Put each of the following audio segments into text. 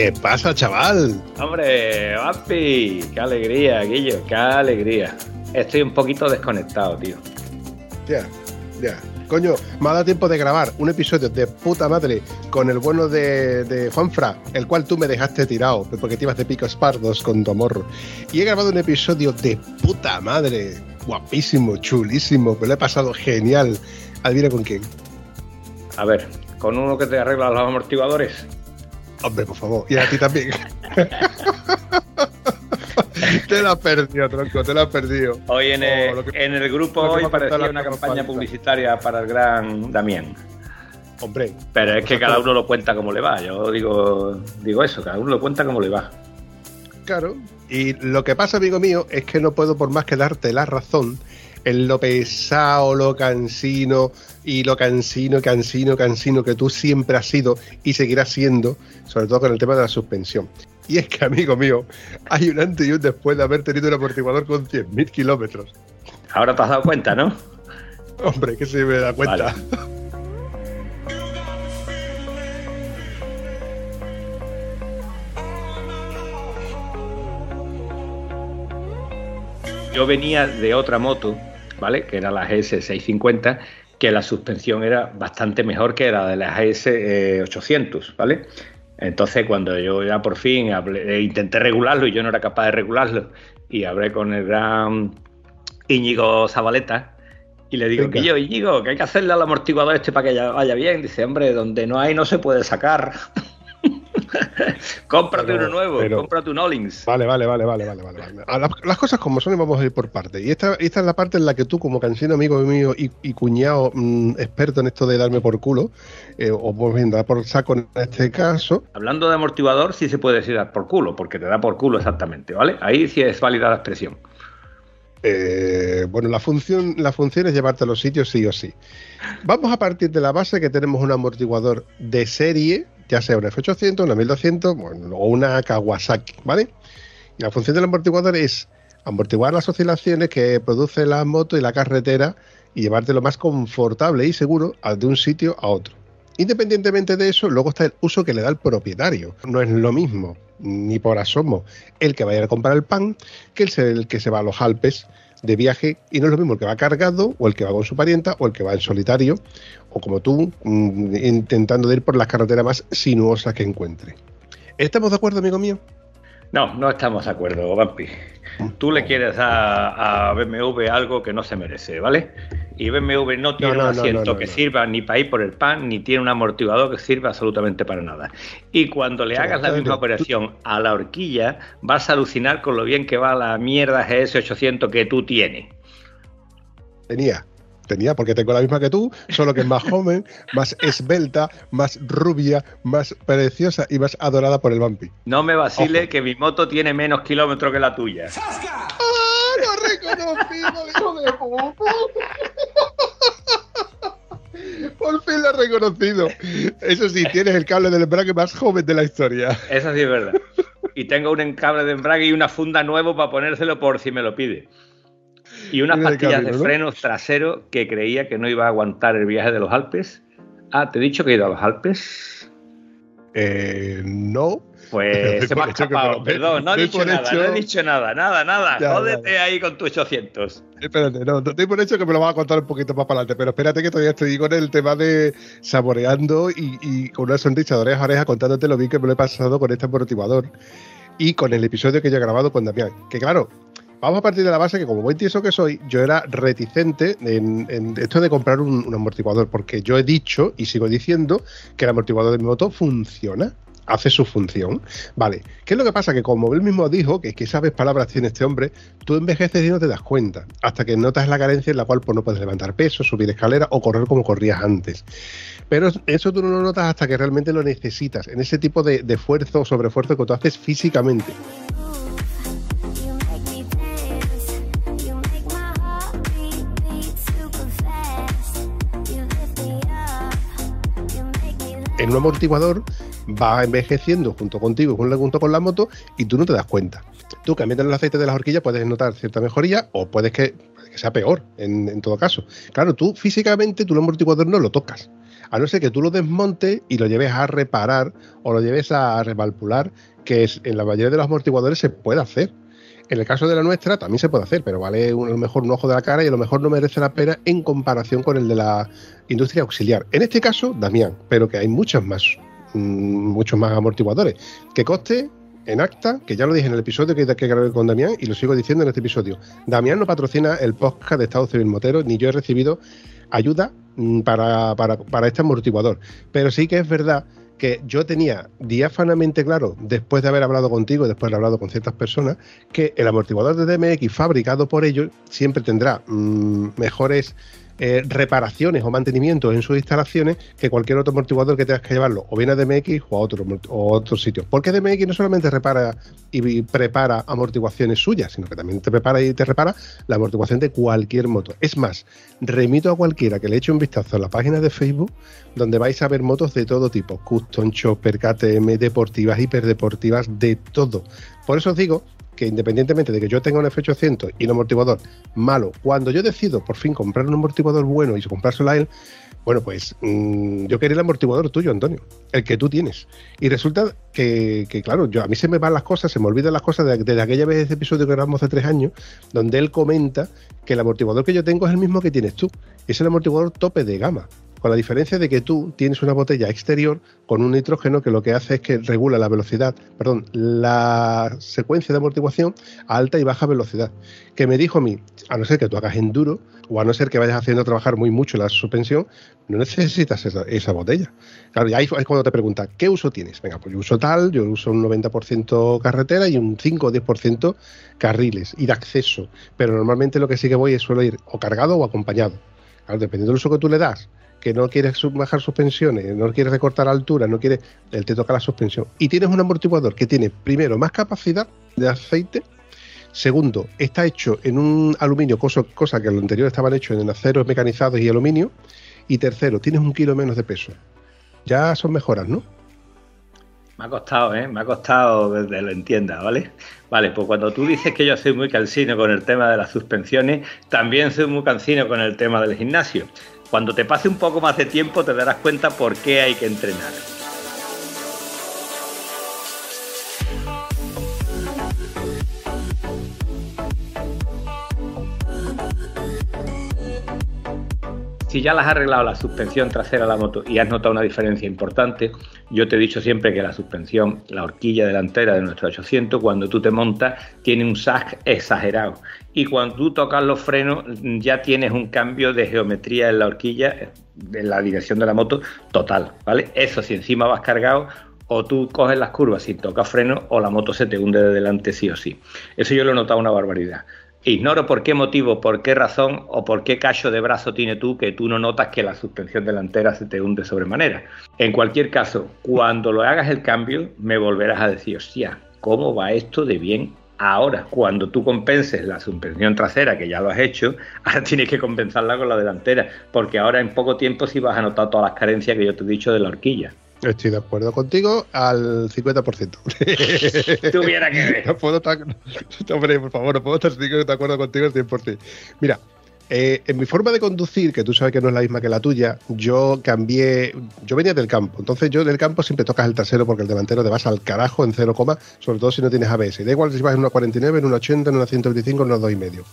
¿Qué pasa, chaval? Hombre, papi, qué alegría, Guillo, qué alegría. Estoy un poquito desconectado, tío. Ya, ya. Coño, me ha dado tiempo de grabar un episodio de puta madre con el bueno de, de Juanfra, el cual tú me dejaste tirado porque te ibas de picos pardos con tu amor. Y he grabado un episodio de puta madre, guapísimo, chulísimo, me lo he pasado genial. Adivina con quién. A ver, con uno que te arregla los amortiguadores. Hombre, por favor. Y a ti también. te la has perdido, tronco, te la has perdido. Hoy en, el, oh, en el grupo hoy parecía una campaña publicitaria para el gran Damián. Hombre. Pero es que cada uno lo cuenta como le va. Yo digo, digo eso, cada uno lo cuenta como le va. Claro. Y lo que pasa, amigo mío, es que no puedo por más que darte la razón en lo pesado, lo cansino y lo cansino, cansino, cansino que tú siempre has sido y seguirás siendo, sobre todo con el tema de la suspensión. Y es que, amigo mío, hay un antes y un después de haber tenido un amortiguador con 100.000 kilómetros. Ahora te has dado cuenta, ¿no? Hombre, que se me da cuenta. Yo venía de otra moto ¿vale? Que era la GS650, que la suspensión era bastante mejor que la de la GS800, ¿vale? Entonces, cuando yo ya por fin eh, intenté regularlo y yo no era capaz de regularlo, y hablé con el gran Íñigo Zabaleta, y le digo, que yo, Íñigo, que hay que hacerle al amortiguador este para que vaya bien. Dice, hombre, donde no hay no se puede sacar. cómprate uno nuevo, cómprate un Ollings. Vale, vale, vale, vale, vale, vale. Las, cosas como son y vamos a ir por partes. Y esta, esta es la parte en la que tú, como cansino amigo mío y, cuñado mm, experto en esto de darme por culo, eh, o pues bien, dar por saco en este caso. Hablando de amortiguador, sí se puede decir dar por culo, porque te da por culo exactamente, ¿vale? Ahí sí es válida la expresión. Eh, bueno, la función, la función es llevarte a los sitios sí o sí. Vamos a partir de la base que tenemos un amortiguador de serie ya sea una F800, una 1200 o una Kawasaki, ¿vale? Y la función del amortiguador es amortiguar las oscilaciones que produce la moto y la carretera y llevarte lo más confortable y seguro de un sitio a otro. Independientemente de eso, luego está el uso que le da el propietario. No es lo mismo, ni por asomo, el que vaya a comprar el pan que el que se va a los Alpes de viaje y no es lo mismo el que va cargado o el que va con su parienta o el que va en solitario o como tú mm, intentando ir por las carreteras más sinuosas que encuentre. ¿Estamos de acuerdo, amigo mío? No, no estamos de acuerdo, Vampi. Tú le quieres dar a BMW algo que no se merece, ¿vale? Y BMW no tiene un asiento que sirva ni para ir por el pan, ni tiene un amortiguador que sirva absolutamente para nada. Y cuando le hagas la misma operación a la horquilla, vas a alucinar con lo bien que va la mierda GS800 que tú tienes. Tenía tenía, porque tengo la misma que tú, solo que es más joven, más esbelta, más rubia, más preciosa y más adorada por el vampi. No me vacile que mi moto tiene menos kilómetros que la tuya. ¡Ah, lo reconocido, hijo de puta! Por fin lo he reconocido. Eso sí, tienes el cable del embrague más joven de la historia. Eso sí es verdad. Y tengo un cable de embrague y una funda nuevo para ponérselo por si me lo pide. Y unas pastillas de frenos trasero que creía que no iba a aguantar el viaje de los Alpes. Ah, ¿te he dicho que he ido a los Alpes? Eh, no. Pues se me ha escapado, perdón, no he dicho nada, no he dicho nada, nada, nada. Jódete ahí con tus 800. Espérate, no, te por hecho que me lo vas a contar un poquito más para adelante, pero espérate que todavía estoy con el tema de saboreando y, con una sonrisa de oreja a oreja contándote lo bien que me lo he pasado con este amortiguador y con el episodio que yo he grabado con Damián. Que claro, Vamos a partir de la base que, como buen tieso que soy, yo era reticente en, esto de comprar un, amortiguador, porque yo he dicho y sigo diciendo que el amortiguador de mi moto funciona. hace su función. Vale, ¿qué es lo que pasa? Que como él mismo dijo, que, que sabes palabras tiene este hombre, tú envejeces y no te das cuenta, hasta que notas la carencia en la cual pues, no puedes levantar peso, subir escaleras o correr como corrías antes. Pero eso tú no lo notas hasta que realmente lo necesitas, en ese tipo de, de esfuerzo o sobreesfuerzo que tú haces físicamente. En un amortiguador va envejeciendo junto contigo, junto con la moto, y tú no te das cuenta. Tú cambiando el aceite de las horquillas puedes notar cierta mejoría o puedes que, sea peor, en, todo caso. Claro, tú físicamente, tú el amortiguador no lo tocas. A no ser que tú lo desmontes y lo lleves a reparar o lo lleves a revalpular, que es, en la mayoría de los amortiguadores se puede hacer. En el caso de la nuestra también se puede hacer, pero vale a lo mejor un ojo de la cara y a lo mejor no merece la pena en comparación con el de la industria auxiliar. En este caso, Damián, pero que hay muchos más, mm, muchos más amortiguadores. Que coste en acta, que ya lo dije en el episodio que, que grabé con Damián y lo sigo diciendo en este episodio. Damián no patrocina el podcast de Estado Civil Motero, ni yo he recibido ayuda mm, para, para, para este amortiguador. Pero sí que es verdad que yo tenía diáfanamente claro, después de haber hablado contigo, después de haber hablado con ciertas personas, que el amortiguador de DMX fabricado por ellos siempre tendrá mm, mejores eh, reparaciones o mantenimientos en sus instalaciones que cualquier otro amortiguador que tengas que llevarlo o bien a DMX o a otro, o otro sitio. Porque DMX no solamente repara y prepara amortiguaciones suyas, sino que también te prepara y te repara la amortiguación de cualquier moto. Es más, remito a cualquiera que le eche un vistazo a la página de Facebook donde vais a ver motos de todo tipo, custom, chopper, KTM, deportivas, hiperdeportivas, de todo. Por eso os digo que independientemente de que yo tenga un F800 y un amortiguador malo, cuando yo decido por fin comprar un amortiguador bueno y comprárselo a él, bueno, pues mm, yo quería el amortiguador tuyo, Antonio, el que tú tienes. Y resulta que, claro, yo a mí se me van las cosas, se me olvidan las cosas desde de aquella vez ese episodio que grabamos hace tres años, donde él comenta que el amortiguador que yo tengo es el mismo que tienes tú. Es el amortiguador tope de gama con la diferencia de que tú tienes una botella exterior con un nitrógeno que lo que hace es que regula la velocidad, perdón, la secuencia de amortiguación a alta y baja velocidad. Que me dijo a mí, a no ser que tú hagas enduro o a no ser que vayas haciendo trabajar muy mucho la suspensión, no necesitas esa, botella. Claro, y ahí es cuando te pregunta, ¿qué uso tienes? Venga, pues yo uso tal, yo uso un 90% carretera y un 5 o 10% carriles y de acceso. Pero normalmente lo que sí que voy es suelo ir o cargado o acompañado. Claro, dependiendo del uso que tú le das, que no quieres bajar suspensiones, no quieres recortar altura, no quieres, él te toca la suspensión. Y tienes un amortiguador que tiene, primero, más capacidad de aceite, segundo, está hecho en un aluminio, cosa, cosa que lo anterior estaban hechos en aceros mecanizados y aluminio, y tercero, tienes un kilo menos de peso. Ya son mejoras, ¿no? Me ha costado, ¿eh? Me ha costado que lo entienda, ¿vale? Vale, pues cuando tú dices que yo soy muy cansino con el tema de las suspensiones, también soy muy cansino con el tema del gimnasio. Cuando te pase un poco más de tiempo te darás cuenta por qué hay que entrenar. si ya las has arreglado la suspensión trasera de la moto y has notado una diferencia importante, yo te he dicho siempre que la suspensión, la horquilla delantera de nuestro 800, cuando tú te montas, tiene un sag exagerado. Y cuando tú tocas los frenos, ya tienes un cambio de geometría en la horquilla, en la dirección de la moto, total. ¿vale? Eso si encima vas cargado, o tú coges las curvas sin tocar freno, o la moto se te hunde de delante sí o sí. Eso yo lo he notado una barbaridad. Ignoro por qué motivo, por qué razón o por qué cacho de brazo tiene tú que tú no notas que la suspensión delantera se te hunde sobremanera. En cualquier caso, cuando lo hagas el cambio, me volverás a decir, hostia, ¿cómo va esto de bien Ahora, cuando tú compenses la suspensión trasera, que ya lo has hecho, ahora tienes que compensarla con la delantera, porque ahora en poco tiempo sí vas a notar todas las carencias que yo te he dicho de la horquilla. Estoy de acuerdo contigo al 50%. Tuviera que ver. No puedo estar. Hombre, por favor, no puedo estar de acuerdo contigo al 100%. Mira, eh, en mi forma de conducir, que tú sabes que no es la misma que la tuya, yo cambié. Yo venía del campo. Entonces, yo del campo siempre tocas el trasero porque el delantero te vas al carajo en 0, sobre todo si no tienes ABS. Da igual si vas en una 49, en una 80, en una 125, en una 2,5.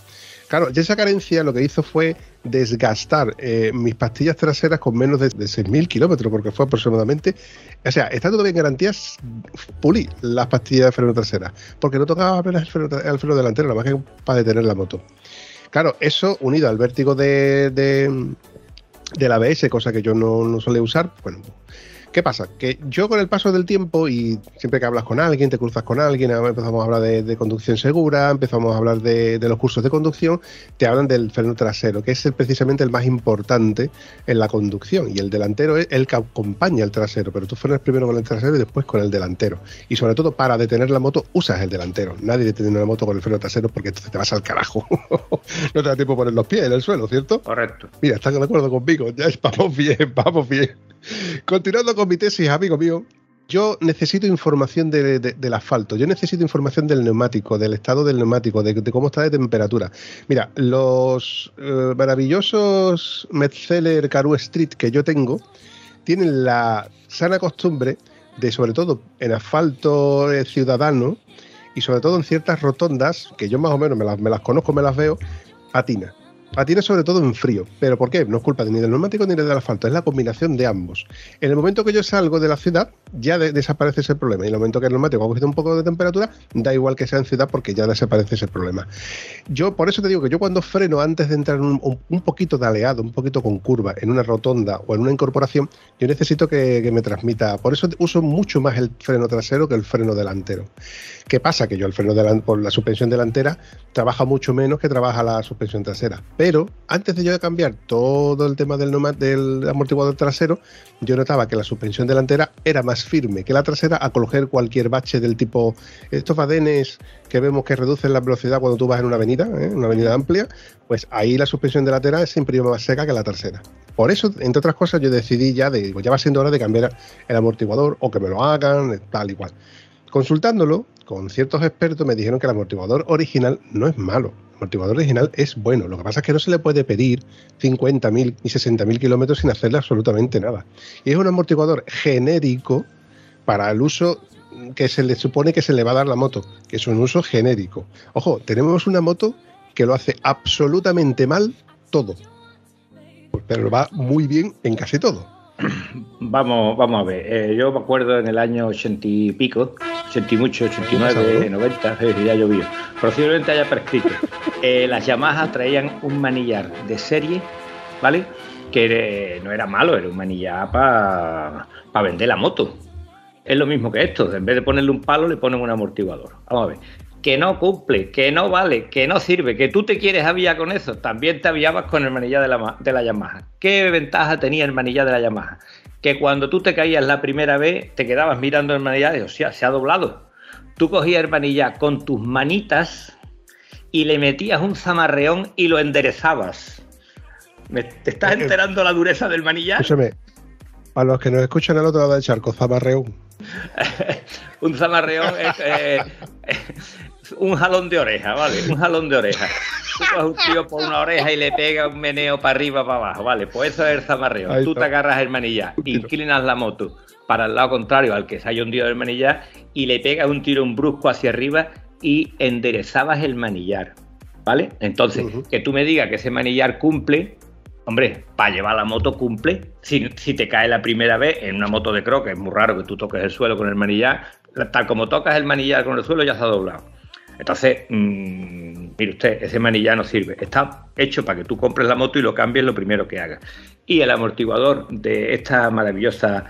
Claro, esa carencia lo que hizo fue desgastar eh, mis pastillas traseras con menos de, 6.000 kilómetros, porque fue aproximadamente. O sea, está todavía en garantías, pulí las pastillas de freno trasera, porque no tocaba apenas el freno, delantero, nada más que para detener la moto. Claro, eso unido al vértigo de, de, del ABS, cosa que yo no, no suele usar, bueno, ¿Qué pasa? Que yo con el paso del tiempo y siempre que hablas con alguien, te cruzas con alguien, empezamos a hablar de, conducción segura, empezamos a hablar de, los cursos de conducción, te hablan del freno trasero, que es precisamente el más importante en la conducción. Y el delantero es el que acompaña el trasero, pero tú frenas primero con el trasero y después con el delantero. Y sobre todo para detener la moto usas el delantero. Nadie detiene una moto con el freno trasero porque entonces te vas al carajo. no te da tiempo poner los pies en el suelo, ¿cierto? Correcto. Mira, están de acuerdo conmigo. Ya es, vamos bien, vamos bien. Continuando con mi tesis, amigo mío, yo necesito información del asfalto, yo necesito información del neumático, del estado del neumático, de, cómo está de temperatura. Mira, los eh, maravillosos Metzeler Caru Street que yo tengo tienen la sana costumbre de, sobre todo en asfalto eh, ciudadano y sobre todo en ciertas rotondas, que yo más o menos me las, me las conozco, me las veo, patina. Patina sobre todo en frío. ¿Pero por qué? No es culpa ni del neumático ni del asfalto, es la combinación de ambos. En el momento que yo salgo de la ciudad, ya desaparece ese problema. Y en el momento que el neumático ha cogido un poco de temperatura, da igual que sea en ciudad porque ya desaparece ese problema. Yo, por eso te digo que yo cuando freno antes de entrar en un, poquito de aleado, un poquito con curva, en una rotonda o en una incorporación, yo necesito que, que me transmita. Por eso uso mucho más el freno trasero que el freno delantero. ¿Qué pasa? Que yo el freno delantero, por la suspensión delantera trabaja mucho menos que trabaja la suspensión trasera. Pero antes de yo cambiar todo el tema del, amortiguador trasero, yo notaba que la suspensión delantera era más firme que la trasera a coger cualquier bache del tipo estos badenes que vemos que reducen la velocidad cuando tú vas en una avenida, ¿eh? una avenida amplia, pues ahí la suspensión delantera es siempre más seca que la trasera. Por eso, entre otras cosas, yo decidí ya de, ya va siendo hora de cambiar el amortiguador o que me lo hagan, tal y cual. Consultándolo con ciertos expertos me dijeron que el amortiguador original no es malo. Amortiguador original es bueno. Lo que pasa es que no se le puede pedir 50.000 y 60.000 kilómetros sin hacerle absolutamente nada. Y es un amortiguador genérico para el uso que se le supone que se le va a dar la moto, que es un uso genérico. Ojo, tenemos una moto que lo hace absolutamente mal todo, pero va muy bien en casi todo. Vamos, vamos a ver. Eh, yo me acuerdo en el año ochenta y pico, ochenta y mucho, 89, 90, ya llovió. Posiblemente haya prescrito. Eh, las Yamaha traían un manillar de serie, ¿vale? Que no era malo, era un manillar para vender la moto. Es lo mismo que esto. En vez de ponerle un palo, le ponen un amortiguador. Vamos a ver que no cumple, que no vale, que no sirve, que tú te quieres aviar con eso, también te aviabas con el manillar de la, de la Yamaha. ¿Qué ventaja tenía el manillar de la Yamaha? Que cuando tú te caías la primera vez, te quedabas mirando el manillar y, o sea, se ha doblado. Tú cogías el manillar con tus manitas y le metías un zamarreón y lo enderezabas. ¿Te estás eh, eh. enterando la dureza del manillar? Escúchame, a los que nos escuchan al otro lado del charco, zamarreón. un zamarreón es, eh, un jalón de oreja, ¿vale? Un jalón de oreja. Tú coges un tío por una oreja y le pega un meneo para arriba, para abajo, ¿vale? Pues eso es el zamarreo. Tú te agarras el manillar, inclinas la moto para el lado contrario al que se haya hundido el manillar y le pegas un tiro un brusco hacia arriba y enderezabas el manillar, ¿vale? Entonces, que tú me digas que ese manillar cumple, hombre, para llevar la moto cumple. Si, si, te cae la primera vez en una moto de croque, es muy raro que tú toques el suelo con el manillar, tal como tocas el manillar con el suelo ya se ha doblado. Entonces, mmm, mire usted, ese manillar no sirve. Está hecho para que tú compres la moto y lo cambies lo primero que hagas. Y el amortiguador de esta maravillosa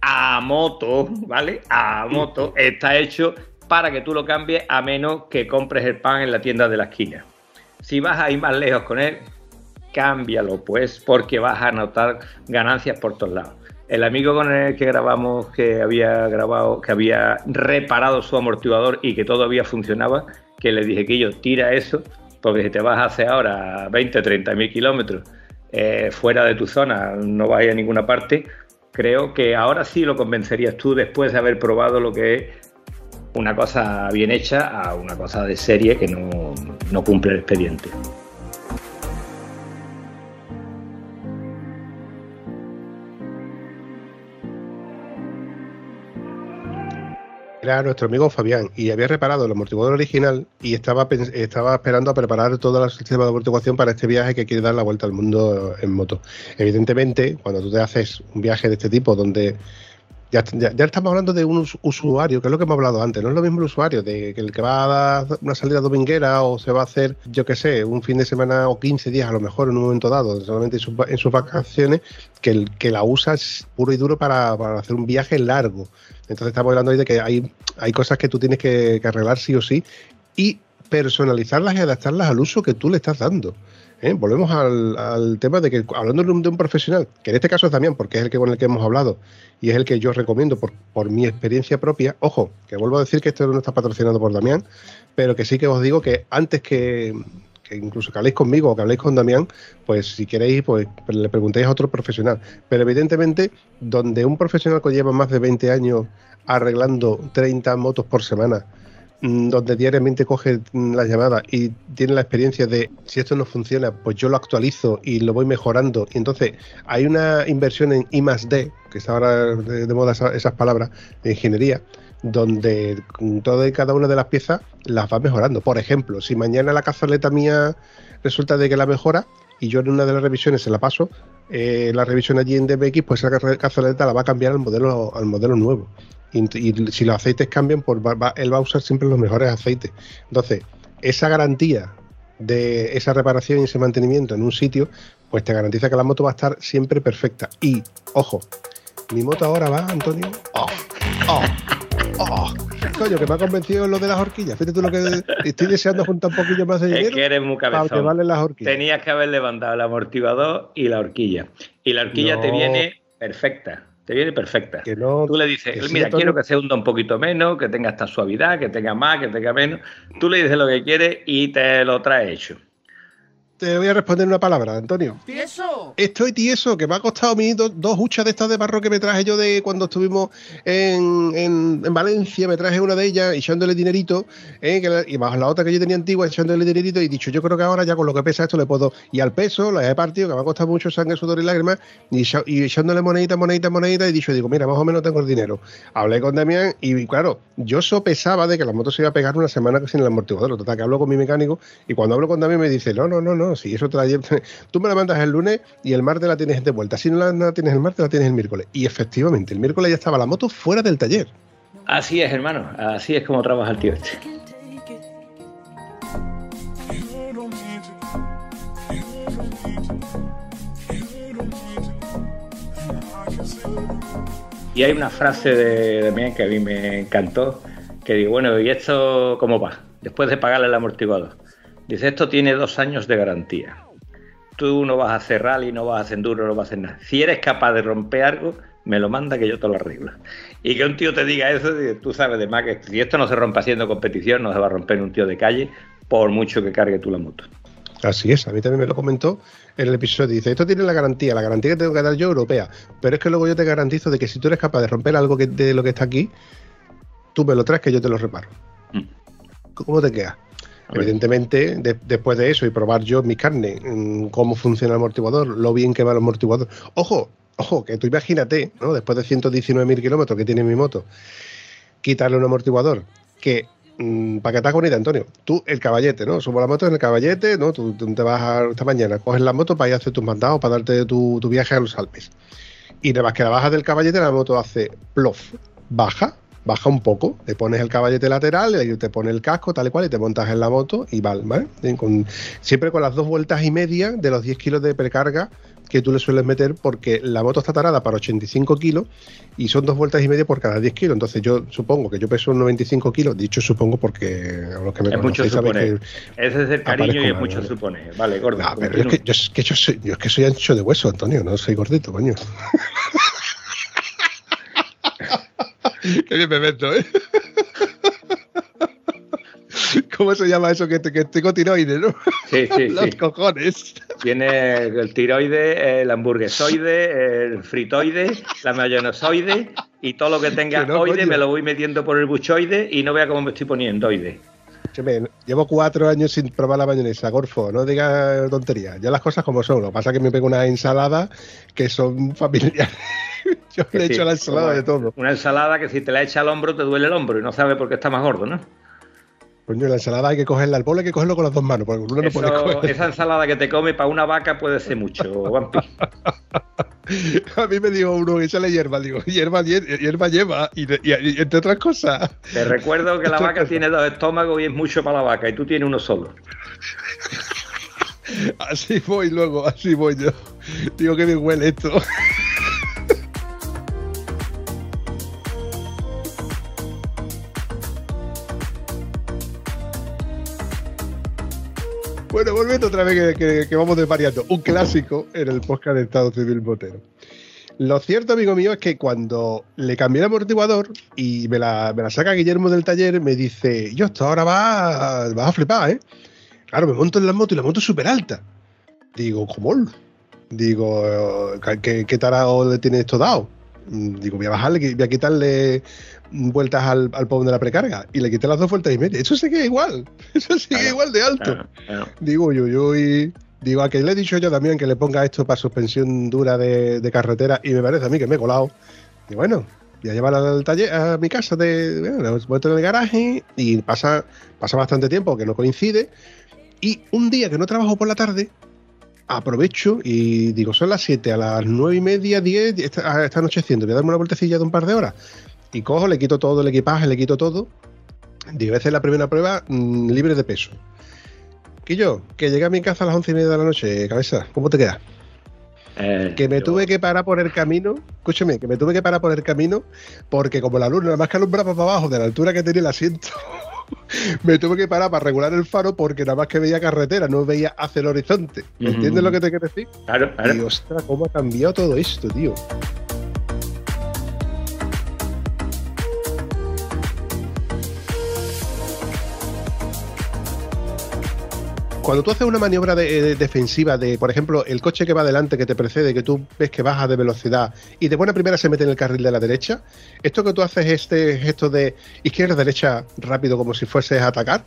a moto, ¿vale? A moto está hecho para que tú lo cambies a menos que compres el pan en la tienda de la esquina. Si vas a ir más lejos con él, cámbialo pues, porque vas a notar ganancias por todos lados. El amigo con el que grabamos, que había grabado, que había reparado su amortiguador y que todavía funcionaba, que le dije que yo tira eso, porque si te vas a hacer ahora 20, 30 mil kilómetros eh, fuera de tu zona, no vas a a ninguna parte, creo que ahora sí lo convencerías tú después de haber probado lo que es una cosa bien hecha a una cosa de serie que no, no cumple el expediente. Era nuestro amigo Fabián y había reparado el amortiguador original y estaba, estaba esperando a preparar todo el sistema de amortiguación para este viaje que quiere dar la vuelta al mundo en moto. Evidentemente, cuando tú te haces un viaje de este tipo donde Ya, estamos hablando de un usuario, que es lo que hemos hablado antes, no es lo mismo el usuario, de que el que va a dar una salida dominguera o se va a hacer, yo qué sé, un fin de semana o 15 días a lo mejor en un momento dado, solamente en, sus, vacaciones, que el que la usa es puro y duro para, hacer un viaje largo. Entonces estamos hablando ahí de que hay, hay cosas que tú tienes que, que arreglar sí o sí y personalizarlas y adaptarlas al uso que tú le estás dando. ¿Eh? Volvemos al, tema de que, hablando de un, profesional, que en este caso es Damián, porque es el que con el que hemos hablado y es el que yo recomiendo por, por mi experiencia propia, ojo, que vuelvo a decir que esto no está patrocinado por Damián, pero que sí que os digo que antes que, incluso que habléis conmigo o que habléis con Damián, pues si queréis, pues le preguntéis a otro profesional. Pero evidentemente, donde un profesional que lleva más de 20 años arreglando 30 motos por semana, donde diariamente coge mm, las llamadas y tiene la experiencia de si esto no funciona, pues yo lo actualizo y lo voy mejorando. Y entonces hay una inversión en I D, que está ahora de, moda esas, palabras, de ingeniería, donde toda y cada una de las piezas las va mejorando. Por ejemplo, si mañana la cazoleta mía resulta de que la mejora y yo en una de las revisiones se la paso, eh, la revisión allí en DBX, pues esa cazoleta la va a cambiar al modelo, al modelo nuevo y, si los aceites cambian, pues él va a usar siempre los mejores aceites. Entonces, esa garantía de esa reparación y ese mantenimiento en un sitio, pues te garantiza que la moto va a estar siempre perfecta. Y, ojo, mi moto ahora va, Antonio. Oh, oh, oh. Coño, que me ha convencido lo de las horquillas. Fíjate tú lo que estoy deseando juntar un poquillo más de dinero. Es que eres muy cabezón. Para que las horquillas. Tenías que haber levantado el amortiguador y la horquilla. Y la horquilla te viene perfecta. Te viene perfecta. Tú le dices, mira, quiero que se hunda un poquito menos, que tenga esta suavidad, que tenga más, que tenga menos. Tú le dices lo que quieres y te lo trae hecho. Te voy a responder una palabra, Antonio. ¿Tieso? Estoy tieso, que me ha costado a mí dos, huchas de estas de barro que me traje yo de cuando estuvimos en, Valencia, me traje una de ellas echándole dinerito, eh, y bajo la otra que yo tenía antigua echándole dinerito y dicho, yo creo que ahora ya con lo que pesa esto le puedo, y al peso la he partido, que me ha costado mucho sangre, sudor y lágrimas, y, echándole monedita, monedita, monedita, y dicho, digo, mira, más o menos tengo el dinero. Hablé con Damián y claro, yo sopesaba de que la moto se iba a pegar una semana sin el amortiguador, total, que hablo con mi mecánico, y cuando hablo con Damián me dice, no, no, no, no, si eso te tú me la mandas el lunes y el martes la tienes de vuelta. Si no la, tienes el martes, la tienes el miércoles. Y efectivamente, el miércoles ya estaba la moto fuera del taller. Así es, hermano. Así es como trabaja el tío este. Y hay una frase de, de que a mí me encantó, que digo, bueno, ¿y esto cómo va? Después de pagarle el amortiguador. Dice, esto tiene dos años de garantía. Tú no vas a hacer rally, no vas a hacer enduro, no vas a hacer nada. Si eres capaz de romper algo, me lo manda que yo te lo arreglo. Y que un tío te diga eso, tú sabes de más que si esto no se rompe haciendo competición, no se va a romper un tío de calle, por mucho que cargue tú la moto. Así es, a mí también me lo comentó en el episodio. Dice, esto tiene la garantía, la garantía que tengo que dar yo europea, pero es que luego yo te garantizo de que si tú eres capaz de romper algo que, de lo que está aquí, tú me lo traes que yo te lo reparo. Mm. ¿Cómo te queda? Evidentemente, después de eso y probar yo mi carne, mm, cómo funciona el amortiguador, lo bien que va el amortiguador. Ojo, ojo, que tú imagínate, ¿no? Después de 119.000 kilómetros que tiene mi moto, quitarle un amortiguador que mm, para que te hagas bonita, Antonio, tú el caballete, ¿no? Subo la moto en el caballete, ¿no? Tú, te vas a, esta mañana, coges la moto para ir a hacer tus mandados, para darte tu, viaje a los Alpes. Y nada más que la bajas del caballete, la moto hace plof, baja, baja un poco, le pones el caballete lateral, te pone el casco, tal y cual, y te montas en la moto y vale, ¿vale? siempre con las dos vueltas y media de los 10 kilos de precarga que tú le sueles meter, porque la moto está tarada para 85 kilos y son dos vueltas y media por cada 10 kilos. Entonces, yo supongo que yo peso 95 kilos, dicho supongo porque a los que me es mucho suponer. Ese es el cariño y es mucho suponer. Vale, gordo. pero es que, yo, es que yo, soy, yo es que soy ancho de hueso, Antonio, no soy gordito, coño. Qué bien me meto, ¿eh? ¿Cómo se llama eso? Que, que tengo tiroides, ¿no? Sí, sí, Los cojones. Tiene el tiroide, el hamburguesoide, el fritoide, la mayonesoide y todo lo que tenga oide me lo voy metiendo por el buchoide y no vea cómo me estoy poniendo oide. Llevo cuatro años sin probar la mayonesa, Gorfo, no digas tonterías. Ya las cosas como son. Lo que pasa es que me pego una ensalada que son familiares. Yo le he hecho la ensalada de todo. Una ensalada que si te la echa al hombro te duele el hombro y no sabes por qué está más gordo, ¿no? Coño, la ensalada hay que cogerla al bolo, hay que cogerlo con las dos manos, porque uno no puede Esa ensalada que te come para una vaca puede ser mucho, Vampi. A mí me dijo uno, échale hierba. Digo, hierba, hierba lleva, y, entre otras cosas. Te recuerdo que la vaca tiene dos estómagos y es mucho para la vaca, y tú tienes uno solo. Así voy luego, así voy yo. Digo que me huele esto. Bueno, volviendo otra vez que, vamos desvariando. Un clásico en el podcast de Estado Civil Botero. Lo cierto, amigo mío, es que cuando le cambié el amortiguador y me la, saca Guillermo del taller, me dice, yo, esto ahora va, vas a flipar, ¿eh? Claro, me monto en la moto y la moto es súper alta. Digo, ¿cómo? Digo, ¿qué, qué tarado le tiene esto dado? Digo, voy a bajarle, voy a quitarle vueltas al, al de la precarga y le quité las dos vueltas y media. Eso sigue igual, eso sigue igual de alto. Digo yo, yo y digo a que le he dicho yo también que le ponga esto para suspensión dura de, carretera y me parece a mí que me he colado. Y bueno, voy a llevarla al taller, a mi casa, de, bueno, vuelto en el garaje y pasa, pasa bastante tiempo que no coincide. Y un día que no trabajo por la tarde, aprovecho y digo, son las 7, a las 9 y media, 10, está, está anocheciendo, voy a darme una vueltecilla de un par de horas y cojo, le quito todo el equipaje, le quito todo. Digo, esta es la primera prueba mm, libre de peso. Que yo, que llegué a mi casa a las once y media de la noche, cabeza, ¿cómo te queda? Eh, que me tuve que parar por el camino, escúchame, que me tuve que parar por el camino, porque como la luz nada más que alumbraba para abajo de la altura que tenía el asiento, me tuve que parar para regular el faro porque nada más que veía carretera, no veía hacia el horizonte. ¿Me entiendes lo que te quiero decir? Claro, claro. Y ostras, cómo ha cambiado todo esto, tío. Cuando tú haces una maniobra de, defensiva de, por ejemplo, el coche que va adelante, que te precede, que tú ves que baja de velocidad y de buena primera se mete en el carril de la derecha, esto que tú haces este gesto de izquierda-derecha rápido como si fueses a atacar,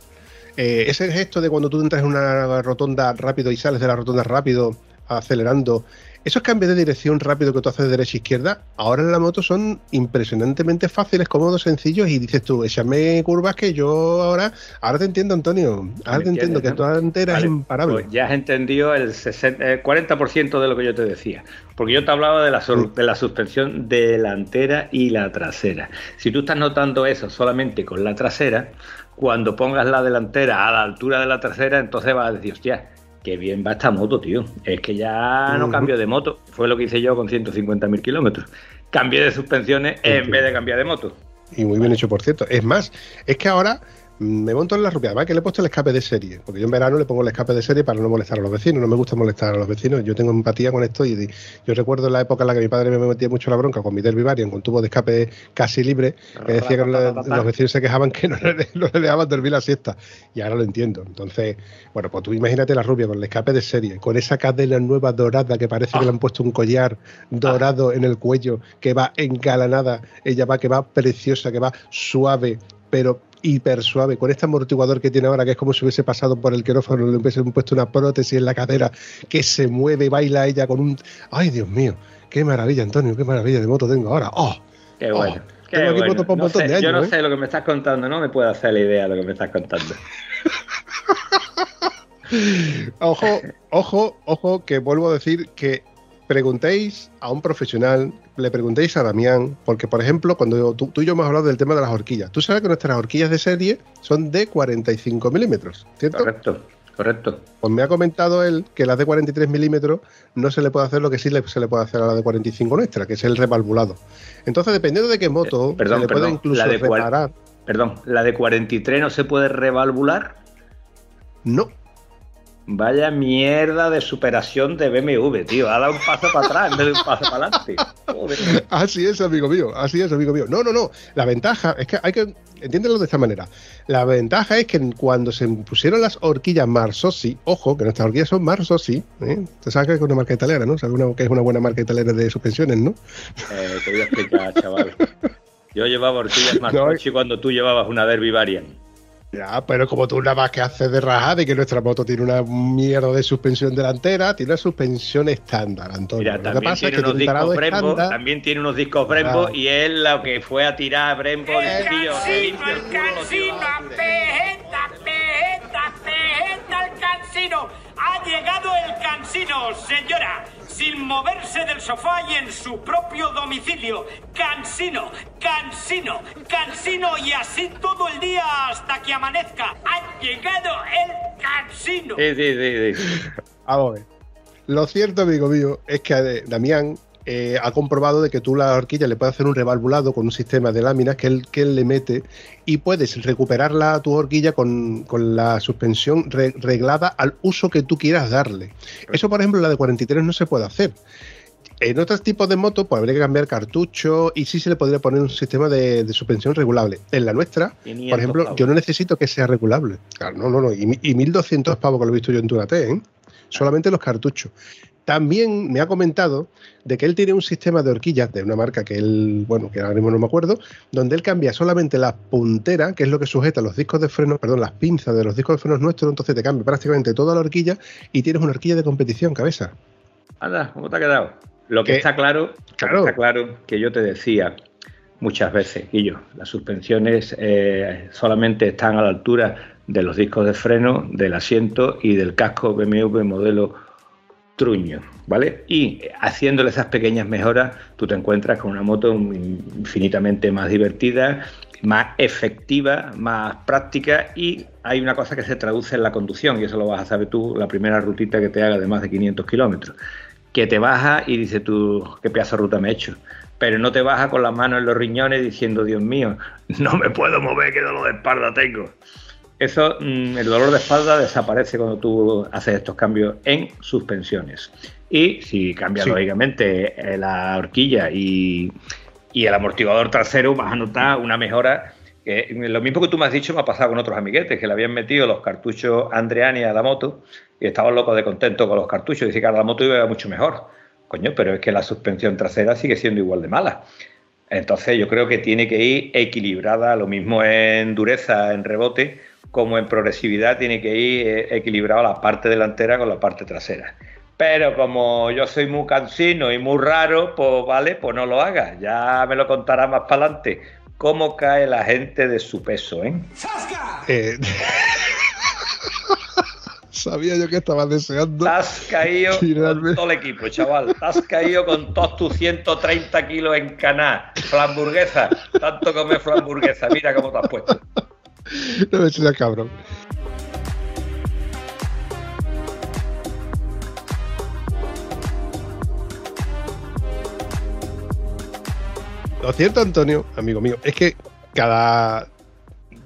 eh, ese gesto de cuando tú entras en una rotonda rápido y sales de la rotonda rápido, acelerando, esos cambios de dirección rápido que tú haces de derecha a izquierda, ahora en la moto son impresionantemente fáciles, cómodos, sencillos y dices tú, échame curvas que yo ahora, ahora te entiendo Antonio, ahora te entiendo que tu delantera es imparable. Pues ya has entendido el, 40% de lo que yo te decía, porque yo te hablaba de la, de la suspensión delantera y la trasera. Si tú estás notando eso solamente con la trasera, cuando pongas la delantera a la altura de la trasera, entonces vas a decir, hostia, qué bien va esta moto, tío. Es que ya no cambio de moto. Fue lo que hice yo con 150.000 kilómetros. Cambié de suspensiones en vez de cambiar de moto. Y muy bien hecho, por cierto. Es más, es que ahora me monto en la rupia. Además que le he puesto el escape de serie, porque yo en verano le pongo el escape de serie para no molestar a los vecinos. No me gusta molestar a los vecinos. Yo tengo empatía con esto y yo recuerdo la época en la que mi padre me metía mucho la bronca con mi Derby con tubo de escape casi libre, que decía que los vecinos se quejaban que no le, dejaban dormir la siesta. Y ahora lo entiendo. Entonces, bueno, pues tú imagínate la rubia con el escape de serie, con esa cadena nueva dorada que parece que le han puesto un collar dorado en el cuello, que va engalanada, ella va, que va preciosa, que va suave, pero hiper suave, con este amortiguador que tiene ahora, que es como si hubiese pasado por el quirófano, le hubiesen puesto una prótesis en la cadera, que se mueve baila ella con un... ¡Ay, Dios mío! ¡Qué maravilla, Antonio! ¡Qué maravilla de moto tengo ahora! ¡Oh! ¡Qué bueno! Oh, qué bueno. yo no ¿eh? sé lo que me estás contando, no me puedo hacer la idea de lo que me estás contando. ojo, ojo, ojo, que vuelvo a decir que preguntéis a un profesional, le preguntéis a Damián, porque por ejemplo, cuando tú, y yo hemos hablado del tema de las horquillas, tú sabes que nuestras horquillas de serie son de 45 milímetros, ¿cierto? Correcto. Correcto. Pues me ha comentado él que las de 43 milímetros no se le puede hacer lo que sí se le puede hacer a la de 45 nuestra, que es el revalvulado. Entonces, dependiendo de qué moto, eh, se le puede incluso la reparar. Perdón, ¿la de 43 no se puede revalvular? No, Vaya mierda de superación de BMW, tío. Ha dado un paso para atrás en vez de un paso para adelante. Así es, amigo mío. Así es, amigo mío. No, no, no. La ventaja es que hay que. Entiéndelo de esta manera. La ventaja es que cuando se pusieron las horquillas Marsossi, ojo, que nuestras horquillas son Marsossi, ¿eh? Te sabes que es una marca italiana, ¿no? Sabes que es una buena marca italiana de suspensiones, ¿no? Eh, te voy a explicar, chaval. Yo llevaba horquillas Marsossi cuando tú llevabas una Derby Variant. Ya, pero como tú nada más que haces de rajada y que nuestra moto tiene una mierda de suspensión delantera, tiene una suspensión estándar, Antonio. Mira, también tiene unos discos Brembo, también tiene unos discos Brembo y él lo que fue a tirar Brembo el tío, el cansino, el cansino, apejeta, apejeta, apejeta, el cansino! ¡Ha llegado el cansino, señora! Sin moverse del sofá y en su propio domicilio. Cansino, cansino, cansino y así todo el día hasta que amanezca. ¡Ha llegado el cansino! Sí, sí, sí, sí. Vamos a ver. Lo cierto, amigo mío, es que eh, Damián eh, ha comprobado de que tú la horquilla le puedes hacer un revalvulado con un sistema de láminas que él, que él le mete y puedes recuperarla tu horquilla con, con la suspensión re- reglada al uso que tú quieras darle. Eso, por ejemplo, en la de 43 no se puede hacer. En otros tipos de motos, pues habría que cambiar cartucho y sí se le podría poner un sistema de, de suspensión regulable. En la nuestra, 500 por ejemplo, pavos. yo no necesito que sea regulable. Claro, no, no, no. Y, y 1200 pavos que lo he visto yo en Turate, ¿eh? Solamente los cartuchos. También me ha comentado de que él tiene un sistema de horquillas de una marca que él, bueno, que ahora mismo no me acuerdo, donde él cambia solamente la puntera, que es lo que sujeta los discos de freno, perdón, las pinzas de los discos de frenos nuestros, entonces te cambia prácticamente toda la horquilla y tienes una horquilla de competición, cabeza. Anda, ¿cómo te ha quedado? Lo que Que- está claro, que está claro que yo te decía muchas veces, yo, las suspensiones eh, solamente están a la altura de los discos de freno, del asiento y del casco BMW modelo truño, ¿vale? Y haciéndole esas pequeñas mejoras, tú te encuentras con una moto infinitamente más divertida, más efectiva, más práctica y hay una cosa que se traduce en la conducción y eso lo vas a saber tú la primera rutita que te haga de más de 500 kilómetros, que te baja y dices tú, qué pedazo de ruta me he hecho. Pero no te baja con las manos en los riñones diciendo, Dios mío, no me puedo mover, qué dolor de espalda tengo. Eso, mm, el dolor de espalda desaparece cuando tú haces estos cambios en suspensiones. Y si cambias Sí. lógicamente eh, la horquilla y, y el amortiguador trasero, vas a notar una mejora. Lo mismo que tú me has dicho me ha pasado con otros amiguetes, que le habían metido los cartuchos Andreani a la moto y estaban locos de contento con los cartuchos. Dice que ahora la moto iba mucho mejor. Coño, pero es que la suspensión trasera sigue siendo igual de mala. Entonces yo creo que tiene que ir equilibrada, lo mismo en dureza, en rebote, como en progresividad tiene que ir eh, equilibrada la parte delantera con la parte trasera. Pero como yo soy muy cansino y muy raro, pues vale, pues no lo hagas. Ya me lo contará más para adelante. ¿Cómo cae la gente de su peso, eh? Eh, Sabía yo que estabas deseando. Te has caído Tirarme. con todo el equipo, chaval. Te has caído con todos tus 130 kilos en caná. Flamburguesa. Tanto comer flamburguesa. Mira cómo te has puesto. No me seas cabrón. Lo cierto, Antonio, amigo mío, es que cada,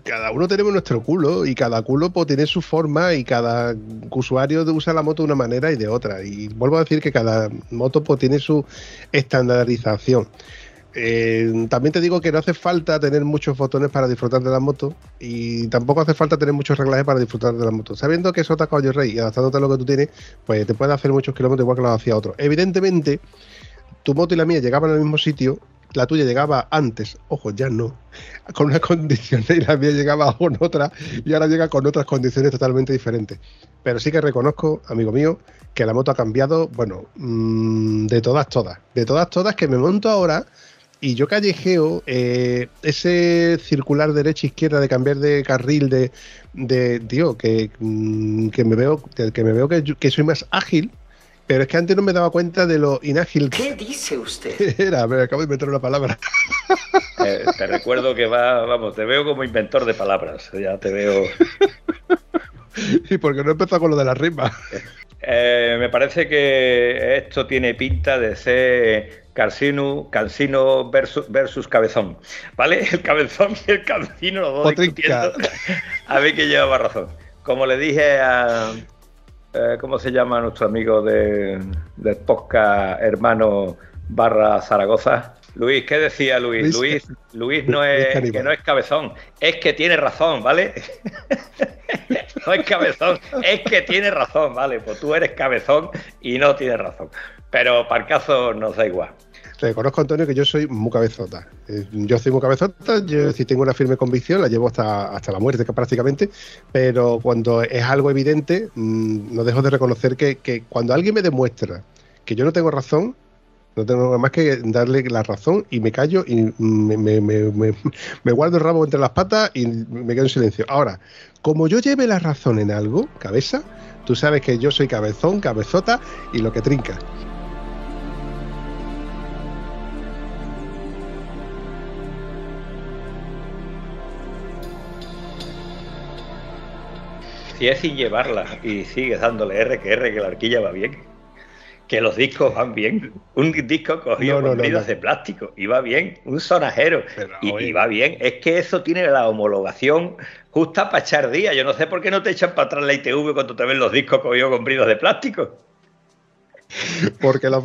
cada uno tenemos nuestro culo y cada culo pues, tiene su forma y cada usuario usa la moto de una manera y de otra. Y vuelvo a decir que cada moto pues, tiene su estandarización. Eh, también te digo que no hace falta tener muchos botones para disfrutar de la moto y tampoco hace falta tener muchos reglajes para disfrutar de la moto. Sabiendo que es otra caballo rey y adaptándote a lo que tú tienes, pues te puede hacer muchos kilómetros igual que lo hacía otro. Evidentemente, tu moto y la mía llegaban al mismo sitio, la tuya llegaba antes, ojo, ya no, con unas condiciones y la mía llegaba con otra y ahora llega con otras condiciones totalmente diferentes. Pero sí que reconozco, amigo mío, que la moto ha cambiado, bueno, mm, de todas, todas, de todas, todas, que me monto ahora y yo callejeo eh, ese circular derecha-izquierda de cambiar de carril de, de tío, que, mm, que me veo, que me veo que, soy más ágil. Pero es que antes no me daba cuenta de lo inágil que ¿Qué dice usted? era. Me acabo de inventar una palabra. Eh, te recuerdo que va, vamos, te veo como inventor de palabras. Ya te veo. y porque no he empezado con lo de la rima. Eh, me parece que esto tiene pinta de ser Cansino, Cansino versus, versus Cabezón. ¿Vale? El Cabezón y el Cansino, los dos discutiendo. A ver quién lleva más razón. Como le dije a. eh, ¿Cómo se llama nuestro amigo de, del podcast hermano barra Zaragoza? Luis, ¿qué decía Luis? Luis- Luis, Luis no es que no es cabezón, es que tiene razón, ¿vale? no es cabezón, es que tiene razón, ¿vale? Pues tú eres cabezón y no tienes razón. Pero para el caso nos da igual. Reconozco, Antonio, que yo soy muy cabezota. Eh, Yo soy muy cabezota, yo sí tengo una firme convicción, la llevo hasta, hasta la muerte prácticamente, pero cuando es algo evidente, mm, no dejo de reconocer que, que cuando alguien me demuestra que yo no tengo razón, no tengo nada más que darle la razón y me callo y me- me- me- me guardo el rabo entre las patas y me quedo en silencio. Ahora, como yo lleve la razón en algo, cabeza, Tú sabes que yo soy cabezón, cabezota y lo que trinca. Si es sin llevarla y sigues dándole R que R que la horquilla va bien que los discos van bien. Un disco cogido con bridas de plástico y va bien. Un sonajero y, va bien. Es que eso tiene la homologación justa para echar día. Yo no sé por qué no te echan para atrás la ITV cuando te ven los discos cogidos con bridas de plástico. Porque los,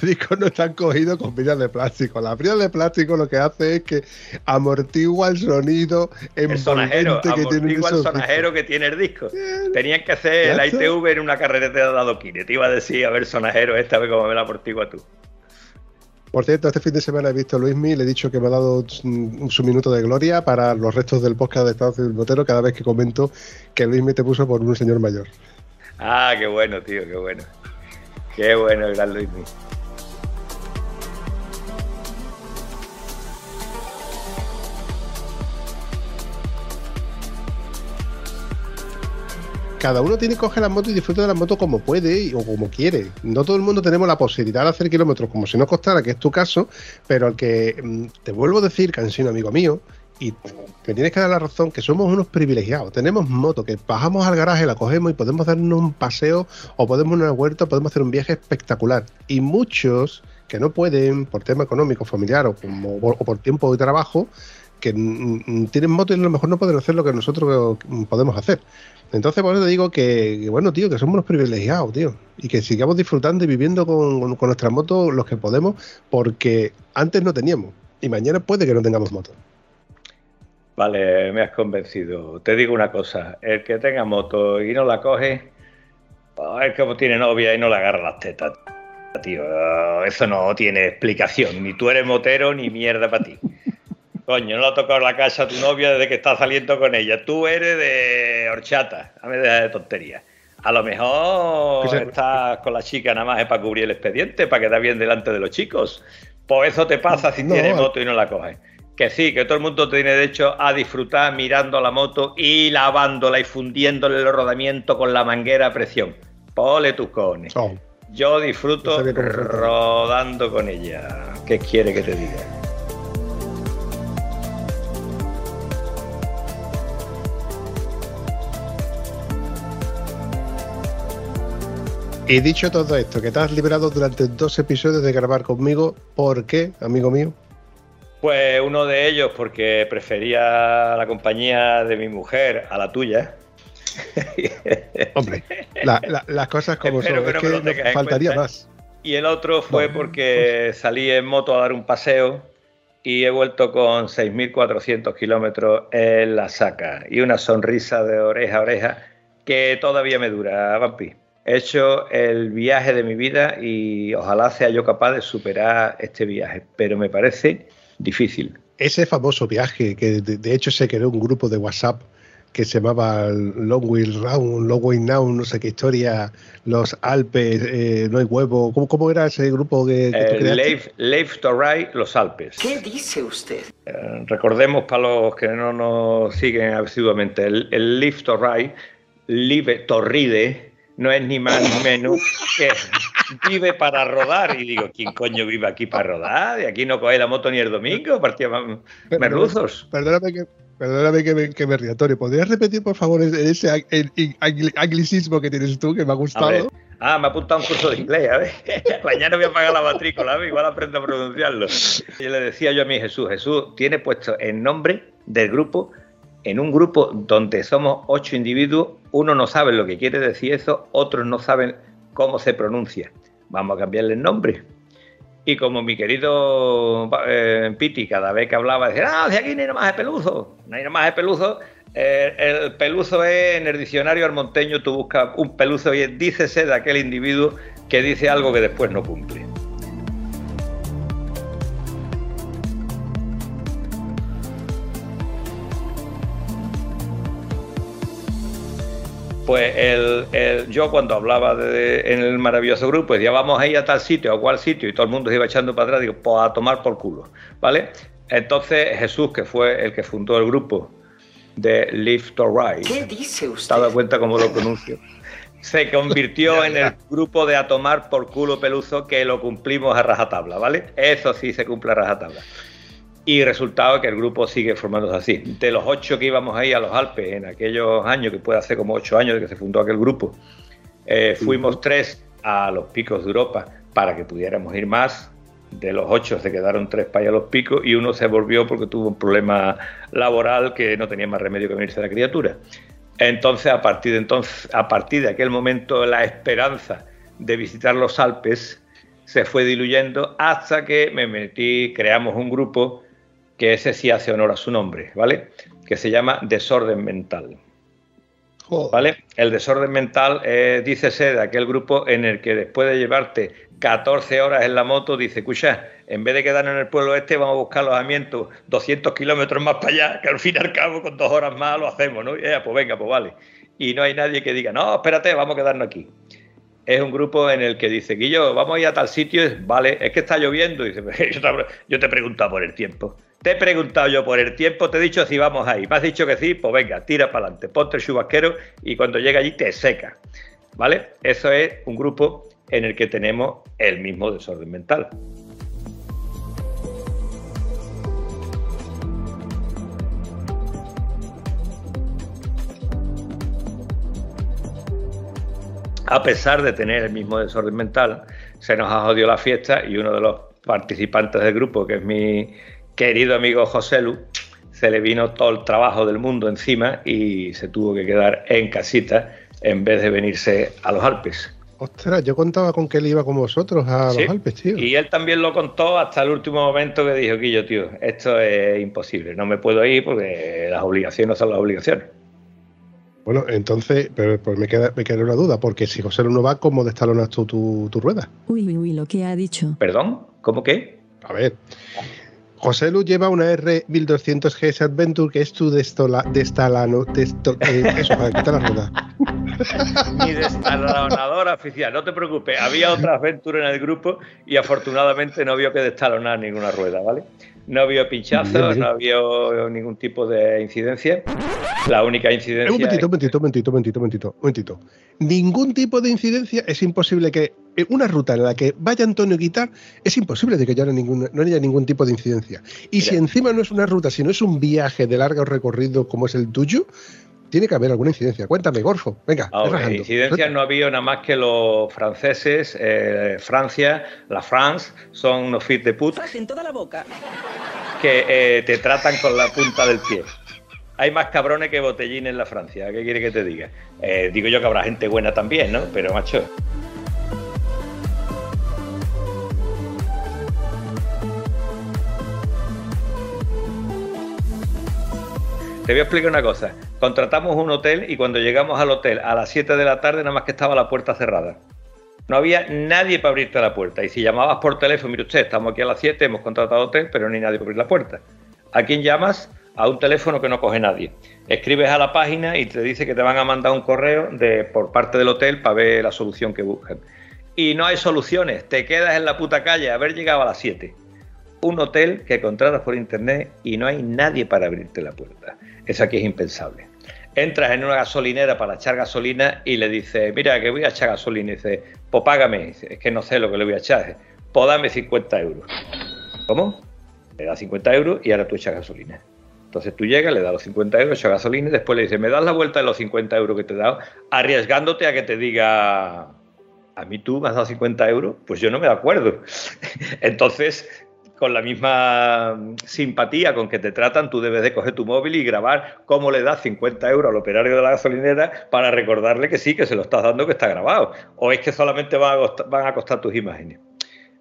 discos no están cogidos con vidas de plástico. La brida de plástico lo que hace es que amortigua el sonido el sonajero, que tiene el sonajero que tiene el disco. Tenían que hacer la ITV en una carretera de adoquines. Te iba a decir, a ver, sonajero, esta vez como me la amortigua tú. Por cierto, este fin de semana he visto a Luismi, le he dicho que me ha dado su minuto de gloria para los restos del podcast de Estado Civil Botero cada vez que comento que Luismi te puso por un señor mayor. Ah, qué bueno, tío, qué bueno. Qué bueno gran Luismi. cada uno tiene que coger la moto y disfrutar de la moto como puede o como quiere. No todo el mundo tenemos la posibilidad de hacer kilómetros como si no costara, que es tu caso, pero al que mm, te vuelvo a decir, Cansino, amigo mío, y me tienes que dar la razón que somos unos privilegiados. Tenemos moto que bajamos al garaje, la cogemos y podemos darnos un paseo o podemos una huerta, podemos hacer un viaje espectacular. Y muchos que no pueden por tema económico, familiar o, por tiempo de trabajo, que tienen moto y a lo mejor no pueden hacer lo que nosotros podemos hacer. Entonces, por eso te digo que, bueno, tío, que somos unos privilegiados, tío. Y que sigamos disfrutando y viviendo con, con nuestra moto los que podemos, porque antes no teníamos. Y mañana puede que no tengamos moto. Vale, me has convencido. Te digo una cosa, el que tenga moto y no la coge, es como tiene novia y no le agarra las tetas. Tío, eso no tiene explicación. Ni tú eres motero ni mierda para ti. Coño, no le ha tocado la casa a tu novia desde que estás saliendo con ella. Tú eres de horchata. Dame de tontería. A lo mejor estás con la chica nada más es para cubrir el expediente, para quedar bien delante de los chicos. Pues eso te pasa si tienes moto y no la coges que sí, que todo el mundo tiene derecho a disfrutar mirando la moto y lavándola y fundiéndole el rodamiento con la manguera a presión. Pole tus cones. Yo disfruto rodando con ella. ¿Qué quiere que te diga? Y dicho todo esto, que te has liberado durante dos episodios de grabar conmigo, ¿por qué, amigo mío? Pues uno de ellos porque prefería la compañía de mi mujer a la tuya. Hombre, las cosas como son, es que, faltaría más. Y el otro fue porque salí en moto a dar un paseo y he vuelto con 6.400 kilómetros en la saca y una sonrisa de oreja a oreja que todavía me dura, Vampi. He hecho el viaje de mi vida y ojalá sea yo capaz de superar este viaje, pero me parece difícil. Ese famoso viaje, que de, hecho se creó un grupo de WhatsApp que se llamaba Long Will Round, Long Way Now, no sé qué historia, los Alpes, eh, no hay huevo. ¿Cómo, ¿Cómo, era ese grupo que, que to Ride, los Alpes. ¿Qué dice usted? Eh, recordemos para los que no nos siguen asiduamente, el, el Live to Ride, Live to Ride, no es ni más ni menos que vive para rodar. Y digo, ¿quién coño vive aquí para rodar? De aquí no coge la moto ni el domingo, partía merluzos. Perdóname que, perdóname que me, que me ría, ¿Podrías repetir, por favor, ese anglicismo que tienes tú, que me ha gustado? Ah, me ha apuntado un curso de inglés, a ver. Mañana voy a pagar la matrícula, igual aprendo a pronunciarlo. Y le decía yo a mi Jesús, Jesús, tiene puesto el nombre del grupo en un grupo donde somos ocho individuos, uno no sabe lo que quiere decir eso, otros no saben cómo se pronuncia. Vamos a cambiarle el nombre. Y como mi querido eh, Piti cada vez que hablaba decía, ah, de aquí no hay nada más de peluzo, no hay nada más de peluzo, eh, el peluzo es en el diccionario armonteño, tú buscas un peluzo y es, dícese de aquel individuo que dice algo que después no cumple. Pues el, yo cuando hablaba de, en el maravilloso grupo decía vamos a ir a tal sitio a cual sitio y todo el mundo se iba echando para atrás digo pues a tomar por culo vale entonces Jesús que fue el que fundó el grupo de Live to Ride ¿qué dice usted? ¿te has dado cuenta cómo lo pronuncio? se convirtió en el grupo de a tomar por culo peluzo que lo cumplimos a rajatabla, ¿vale? Eso sí se cumple a rajatabla. Y resultado que el grupo sigue formándose así. De los ocho que íbamos ahí a los Alpes en aquellos años, que puede hacer como ocho años de que se fundó aquel grupo, eh, fuimos tres a los picos de Europa para que pudiéramos ir más. De los ocho se quedaron tres para ir a los picos y uno se volvió porque tuvo un problema laboral que no tenía más remedio que venirse a la criatura. Entonces, a partir de entonces, a partir de aquel momento, la esperanza de visitar los Alpes se fue diluyendo hasta que me metí, creamos un grupo que ese sí hace honor a su nombre, ¿vale? Que se llama Desorden Mental. ¿Vale? El desorden mental, eh, dícese de aquel grupo en el que después de llevarte 14 horas en la moto, dice, escucha, en vez de quedarnos en el pueblo este, vamos a buscar alojamiento 200 kilómetros más para allá, que al fin y al cabo con dos horas más lo hacemos, ¿no? Y ya, pues venga, pues vale. Y no hay nadie que diga, no, espérate, vamos a quedarnos aquí. Es un grupo en el que dice, Guillo, vamos a ir a tal sitio, vale, es que está lloviendo. dice, yo te, yo te he preguntado por el tiempo. Te he preguntado yo por el tiempo, te he dicho si vamos ahí. Me has dicho que sí, pues venga, tira para adelante, ponte el chubasquero y cuando llega allí te seca. ¿Vale? Eso es un grupo en el que tenemos el mismo desorden mental. A pesar de tener el mismo desorden mental, se nos ha jodido la fiesta y uno de los participantes del grupo, que es mi querido amigo José Lu, se le vino todo el trabajo del mundo encima y se tuvo que quedar en casita en vez de venirse a los Alpes. Ostras, yo contaba con que él iba con vosotros a los Alpes, tío. Y él también lo contó hasta el último momento que dijo, Quillo, tío, esto es imposible, no me puedo ir porque las obligaciones son las obligaciones. Bueno, entonces, pero pues me queda, me queda una duda, porque si José no va, ¿cómo destalonas tú tu, tu rueda? Uy, uy, uy, lo que ha dicho. ¿Perdón? ¿Cómo qué? A ver, José Lu lleva una R1200 GS Adventure que es tu destola, destalano, desto, eh, eso, para quitar la rueda. Mi destalonadora oficial, no te preocupes, había otra Adventure en el grupo y afortunadamente no había que destalonar ninguna rueda, ¿vale? No había pinchazos, no había ningún tipo de incidencia. La única incidencia. Un momentito, un momentito, un momentito, un momentito. Ningún tipo de incidencia es imposible que. Una ruta en la que vaya Antonio Guitar es imposible de que haya ningún, no haya ningún tipo de incidencia. Y si encima no es una ruta, si no es un viaje de largo recorrido como es el tuyo, tiene que haber alguna incidencia. Cuéntame, Gorfo. Venga. Ahora, incidencias no ha habido nada más que los franceses, eh, Francia, la France, son unos fit de put. en toda la boca. Que eh, te tratan con la punta del pie. Hay más cabrones que botellines en la Francia. ¿Qué quiere que te diga? Eh, digo yo que habrá gente buena también, ¿no? Pero, macho. Te voy a explicar una cosa. Contratamos un hotel y cuando llegamos al hotel a las 7 de la tarde nada más que estaba la puerta cerrada. No había nadie para abrirte la puerta. Y si llamabas por teléfono, mire usted, estamos aquí a las 7, hemos contratado hotel, pero no hay nadie para abrir la puerta. ¿A quién llamas? A un teléfono que no coge nadie. Escribes a la página y te dice que te van a mandar un correo de, por parte del hotel para ver la solución que buscan. Y no hay soluciones. Te quedas en la puta calle, haber llegado a las 7. Un hotel que contratas por internet y no hay nadie para abrirte la puerta. Eso aquí es impensable. Entras en una gasolinera para echar gasolina y le dices, mira, que voy a echar gasolina. Y dice, pues págame. es que no sé lo que le voy a echar. Pues dame 50 euros. ¿Cómo? Le da 50 euros y ahora tú echas gasolina. Entonces tú llegas, le das los 50 euros, echas gasolina y después le dices, me das la vuelta de los 50 euros que te he dado, arriesgándote a que te diga, a mí tú me has dado 50 euros, pues yo no me acuerdo. Entonces con la misma simpatía con que te tratan, tú debes de coger tu móvil y grabar cómo le das 50 euros al operario de la gasolinera para recordarle que sí, que se lo estás dando, que está grabado. O es que solamente van a costar, tus imágenes.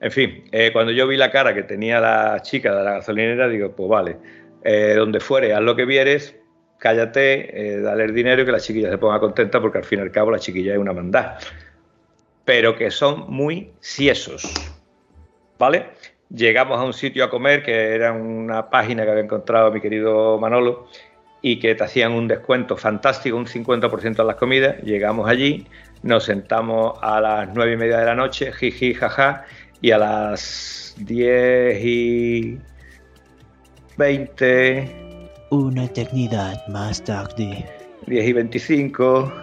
En fin, eh, cuando yo vi la cara que tenía la chica de la gasolinera, digo, pues vale, eh, donde fuere, haz lo que vieres, cállate, eh, dale el dinero y que la chiquilla se ponga contenta porque al fin y al cabo la chiquilla es una mandad. Pero que son muy ciesos. ¿Vale? Llegamos a un sitio a comer que era una página que había encontrado mi querido Manolo y que te hacían un descuento fantástico, un 50% en las comidas. Llegamos allí, nos sentamos a las nueve y media de la noche, jiji, jaja, y a las 10 y 20. Una eternidad más tarde. 10 y 25.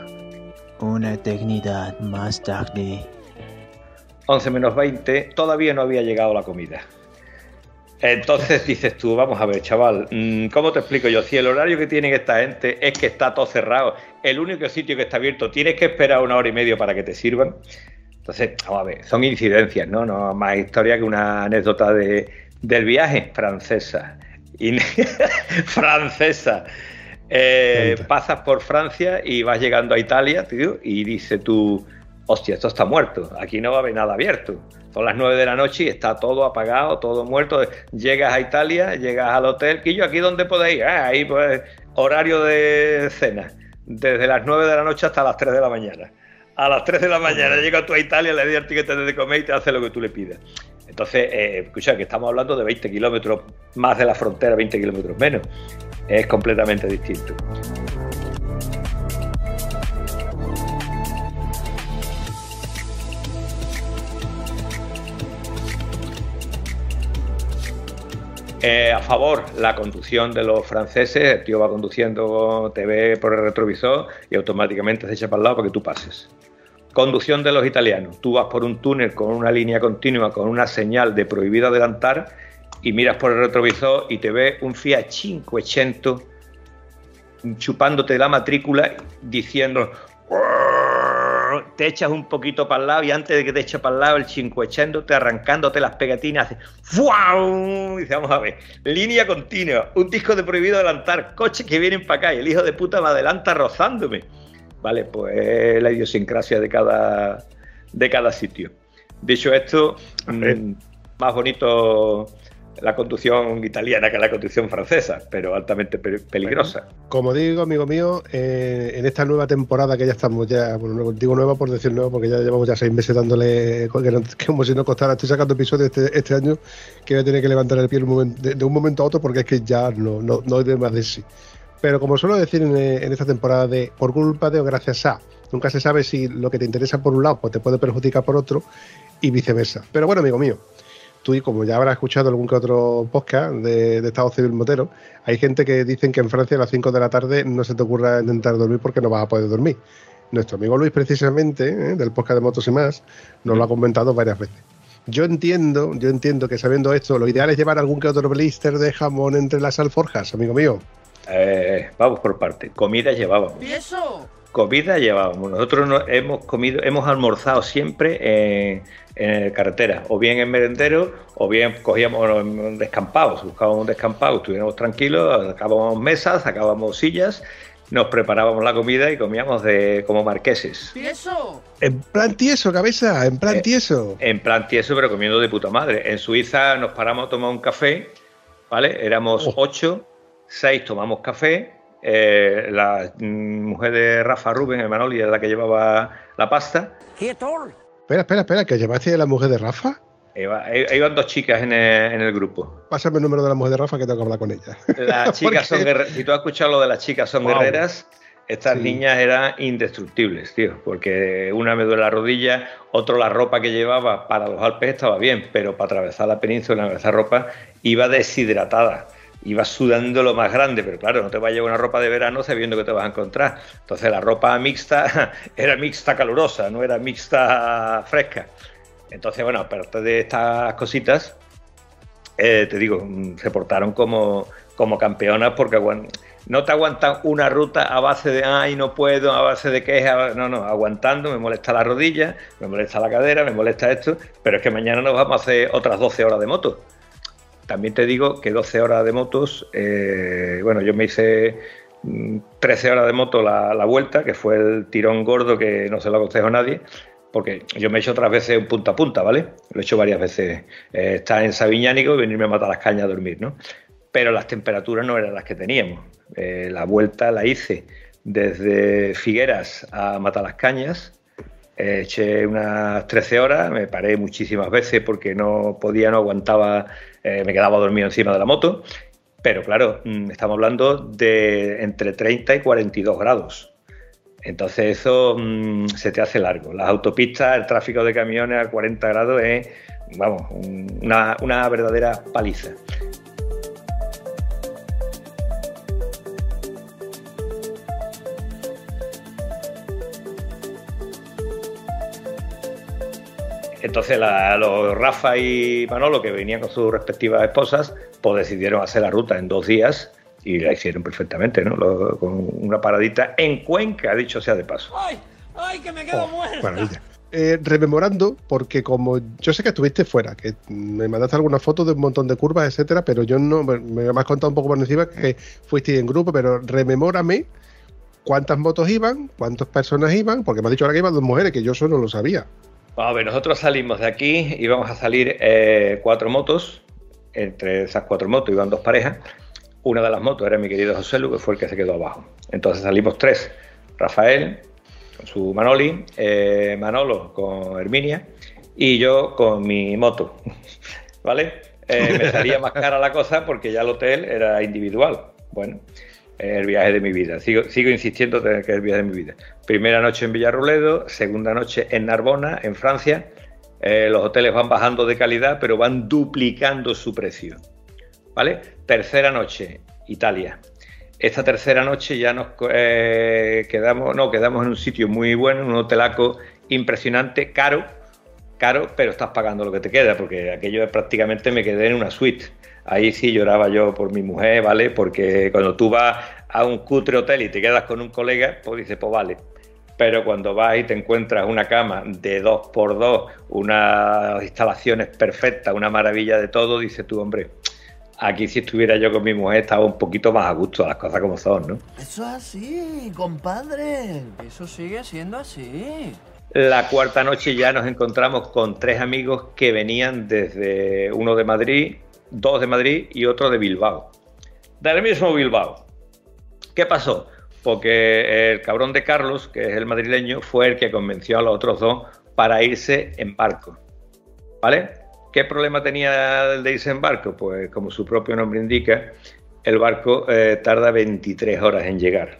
Una eternidad más tarde. 11 menos 20, todavía no había llegado la comida. Entonces dices tú, vamos a ver, chaval, mm, ¿cómo te explico yo? Si el horario que tienen esta gente es que está todo cerrado, el único sitio que está abierto, tienes que esperar una hora y media para que te sirvan. Entonces, vamos a ver, son incidencias, ¿no? No más historia que una anécdota de, del viaje francesa. francesa. Eh, pasas por Francia y vas llegando a Italia, tío, y dice tú, hostia, esto está muerto, aquí no va a haber nada abierto. Son las 9 de la noche y está todo apagado, todo muerto. Llegas a Italia, llegas al hotel, y yo aquí dónde podéis ir, ah, ahí pues horario de cena, desde las 9 de la noche hasta las 3 de la mañana. A las 3 de la mañana llegas tú a Italia, le das el ticket de comer y te hace lo que tú le pidas. Entonces, eh, escucha, que estamos hablando de 20 kilómetros más de la frontera, 20 kilómetros menos. Es completamente distinto. Eh, a favor, la conducción de los franceses, el tío va conduciendo, te ve por el retrovisor y automáticamente se echa para el lado para que tú pases. Conducción de los italianos. Tú vas por un túnel con una línea continua, con una señal de prohibido adelantar y miras por el retrovisor y te ve un Fiat 500 chupándote la matrícula diciendo te echas un poquito para el lado y antes de que te eche para el lado el 500 te arrancándote las pegatinas hace ¡Fuau! Dice, vamos a ver, línea continua, un disco de prohibido adelantar, coches que vienen para acá y el hijo de puta me adelanta rozándome. Vale, pues la idiosincrasia de cada, de cada sitio. Dicho esto, mm, más bonito la conducción italiana que la conducción francesa, pero altamente peligrosa. como digo, amigo mío, eh, en esta nueva temporada que ya estamos ya, bueno, digo nueva por decir nueva, porque ya llevamos ya seis meses dándole, como si no costara, estoy sacando episodios este, este año que voy a tener que levantar el pie de, un momento a otro porque es que ya no, no, no hay de más de sí. Pero como suelo decir eh, en, esta temporada de por culpa de o gracias a, nunca se sabe si lo que te interesa por un lado pues te puede perjudicar por otro y viceversa. Pero bueno, amigo mío, tú y como ya habrás escuchado algún que otro podcast de, Estado Civil Motero, hay gente que dicen que en Francia a las 5 de la tarde no se te ocurra intentar dormir porque no vas a poder dormir. Nuestro amigo Luis, precisamente, eh, del podcast de Motos y más, nos lo ha comentado varias veces. Yo entiendo, yo entiendo que sabiendo esto, lo ideal es llevar algún que otro blister de jamón entre las alforjas, amigo mío. Eh, vamos por parte. Comida llevábamos. ¿Y eso? Comida llevábamos. Nosotros hemos comido, hemos almorzado siempre en, carretera, o bien en merendero, o bien cogíamos un descampado, buscábamos un descampado, estuviéramos tranquilos, sacábamos mesas, sacábamos sillas, nos preparábamos la comida y comíamos de como marqueses. ¿Tieso? En plan tieso, cabeza, en plan eh, tieso. En plan tieso, pero comiendo de puta madre. En Suiza nos paramos a tomar un café, ¿vale? Éramos oh. ocho seis tomamos café. Eh, la mm, mujer de Rafa Rubén, Manoli, es la que llevaba la pasta. Espera, espera, espera, ¿que llevaste a la mujer de Rafa? Eh, iban dos chicas en el, grupo. Pásame el número de la mujer de Rafa que tengo que hablar con ella. Las chicas son guerreras. Si tú has escuchado lo de las chicas son guerreras, estas niñas eran indestructibles, tío. Porque una me duele la rodilla, otro la ropa que llevaba para los Alpes estaba bien, pero para atravesar la península, esa ropa, iba deshidratada ibas sudando lo más grande, pero claro, no te vas a llevar una ropa de verano sabiendo que te vas a encontrar. Entonces la ropa mixta era mixta calurosa, no era mixta fresca. Entonces, bueno, aparte de estas cositas, eh, te digo, mm, se portaron como, como campeonas porque no te aguantan una ruta a base de, ay, no puedo, a base de quejas, no, no, aguantando, me molesta la rodilla, me molesta la cadera, me molesta esto, pero es que mañana nos vamos a hacer otras 12 horas de moto. También te digo que 12 horas de motos, eh, bueno, yo me hice 13 mm, horas de moto la, vuelta, que fue el tirón gordo que no se lo aconsejo a nadie, porque yo me he hecho otras veces un punta a punta, ¿vale? Lo he hecho varias veces. Eh, estar en Sabiñánico y venirme a matar a dormir, ¿no? Pero las temperaturas no eran las que teníamos. Eh, la vuelta la hice desde Figueras a Matar las Cañas. eché unas 13 horas, me paré muchísimas veces porque no podía, no aguantaba eh, me quedaba dormido encima de la moto, pero claro, mm, estamos hablando de entre 30 y 42 grados. Entonces eso mm, se te hace largo. Las autopistas, el tráfico de camiones a 40 grados es, vamos, una, una verdadera paliza. Entonces la- los Rafa y Manolo, que venían con sus respectivas esposas, pues decidieron hacer la ruta en dos días y la hicieron perfectamente, ¿no? Lo- con una paradita en Cuenca, dicho sea de paso. ¡Ay! ¡Ay, que me quedo Oh, muerta! maravilla. Eh, rememorando, porque como yo sé que estuviste fuera, que me mandaste algunas fotos de un montón de curvas, etcétera, pero yo no me, me has contado un poco por encima que fuiste en grupo, pero rememórame cuántas motos iban, cuántas personas iban, porque me has dicho ahora que iban dos mujeres, que yo eso no lo sabía. A ver, nosotros salimos de aquí, íbamos a salir eh, cuatro motos, entre esas cuatro motos iban dos parejas, una de las motos era mi querido José Lu, que fue el que se quedó abajo. Entonces salimos tres, Rafael con su Manoli, eh, Manolo con Herminia y yo con mi moto, ¿vale? Eh, me salía más cara la cosa porque ya el hotel era individual. Bueno, el viaje de mi vida. Sigo, sigo insistiendo en que es el viaje de mi vida. Primera noche en Villarruledo, segunda noche en Narbona, en Francia. Eh, los hoteles van bajando de calidad, pero van duplicando su precio. ¿Vale? Tercera noche, Italia. Esta tercera noche ya nos eh, quedamos, no, quedamos en un sitio muy bueno, en un hotelaco impresionante, caro, caro, pero estás pagando lo que te queda, porque aquello prácticamente me quedé en una suite. Ahí sí lloraba yo por mi mujer, ¿vale? Porque cuando tú vas a un cutre hotel y te quedas con un colega, pues dices, pues vale. Pero cuando vas y te encuentras una cama de dos por dos, unas instalaciones perfectas, una maravilla de todo, dices tú, hombre, aquí si estuviera yo con mi mujer estaba un poquito más a gusto, las cosas como son, ¿no? Eso es así, compadre. Eso sigue siendo así. La cuarta noche ya nos encontramos con tres amigos que venían desde uno de Madrid, dos de Madrid y otro de Bilbao. Del mismo Bilbao. ¿Qué pasó? Porque el cabrón de Carlos, que es el madrileño, fue el que convenció a los otros dos para irse en barco. ¿Vale? ¿Qué problema tenía el de irse en barco? Pues como su propio nombre indica, el barco eh, tarda 23 horas en llegar.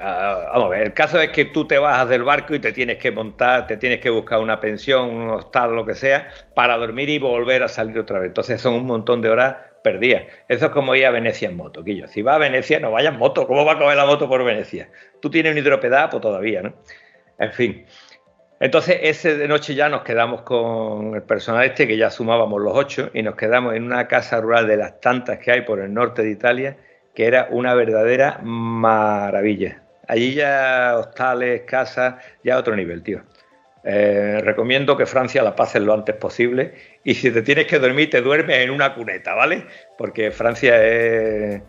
Ah, vamos a ver, el caso es que tú te bajas del barco y te tienes que montar, te tienes que buscar una pensión, un hostal, lo que sea, para dormir y volver a salir otra vez. Entonces son un montón de horas perdidas. Eso es como ir a Venecia en moto, Quillo. Si vas a Venecia, no vayas en moto. ¿Cómo va a coger la moto por Venecia? Tú tienes un hidropedapo todavía, ¿no? En fin. Entonces, ese de noche ya nos quedamos con el personal este, que ya sumábamos los ocho, y nos quedamos en una casa rural de las tantas que hay por el norte de Italia, que era una verdadera maravilla. Allí ya hostales, casas, ya otro nivel, tío. Eh, recomiendo que Francia la pases lo antes posible y si te tienes que dormir, te duermes en una cuneta, ¿vale? Porque Francia es...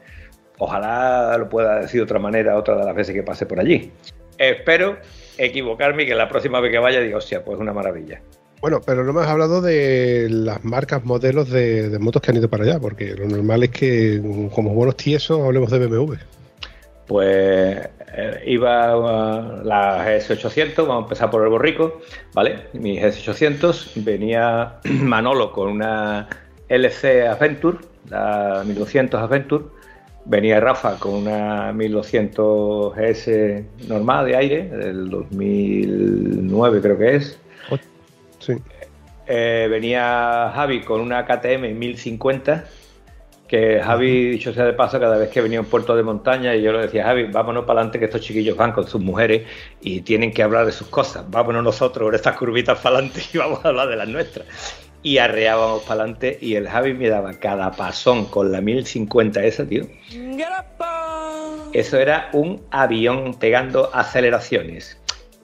Ojalá lo pueda decir de otra manera otra de las veces que pase por allí. Espero equivocarme y que la próxima vez que vaya diga, hostia, pues una maravilla. Bueno, pero no me has hablado de las marcas, modelos de, de motos que han ido para allá, porque lo normal es que, como buenos tiesos, hablemos de BMW. Pues eh, iba la GS800, vamos a empezar por el borrico, ¿vale? Mi GS800, venía Manolo con una LC Adventure, la 1200 Adventure, venía Rafa con una 1200 GS normal de aire, del 2009 creo que es. Sí. Eh, venía Javi con una KTM 1050 que Javi, dicho sea de paso, cada vez que venía a un puerto de montaña y yo le decía, Javi, vámonos para adelante que estos chiquillos van con sus mujeres y tienen que hablar de sus cosas, vámonos nosotros por estas curvitas para adelante y vamos a hablar de las nuestras. Y arreábamos para adelante y el Javi me daba cada pasón con la 1050 esa, tío. Eso era un avión pegando aceleraciones.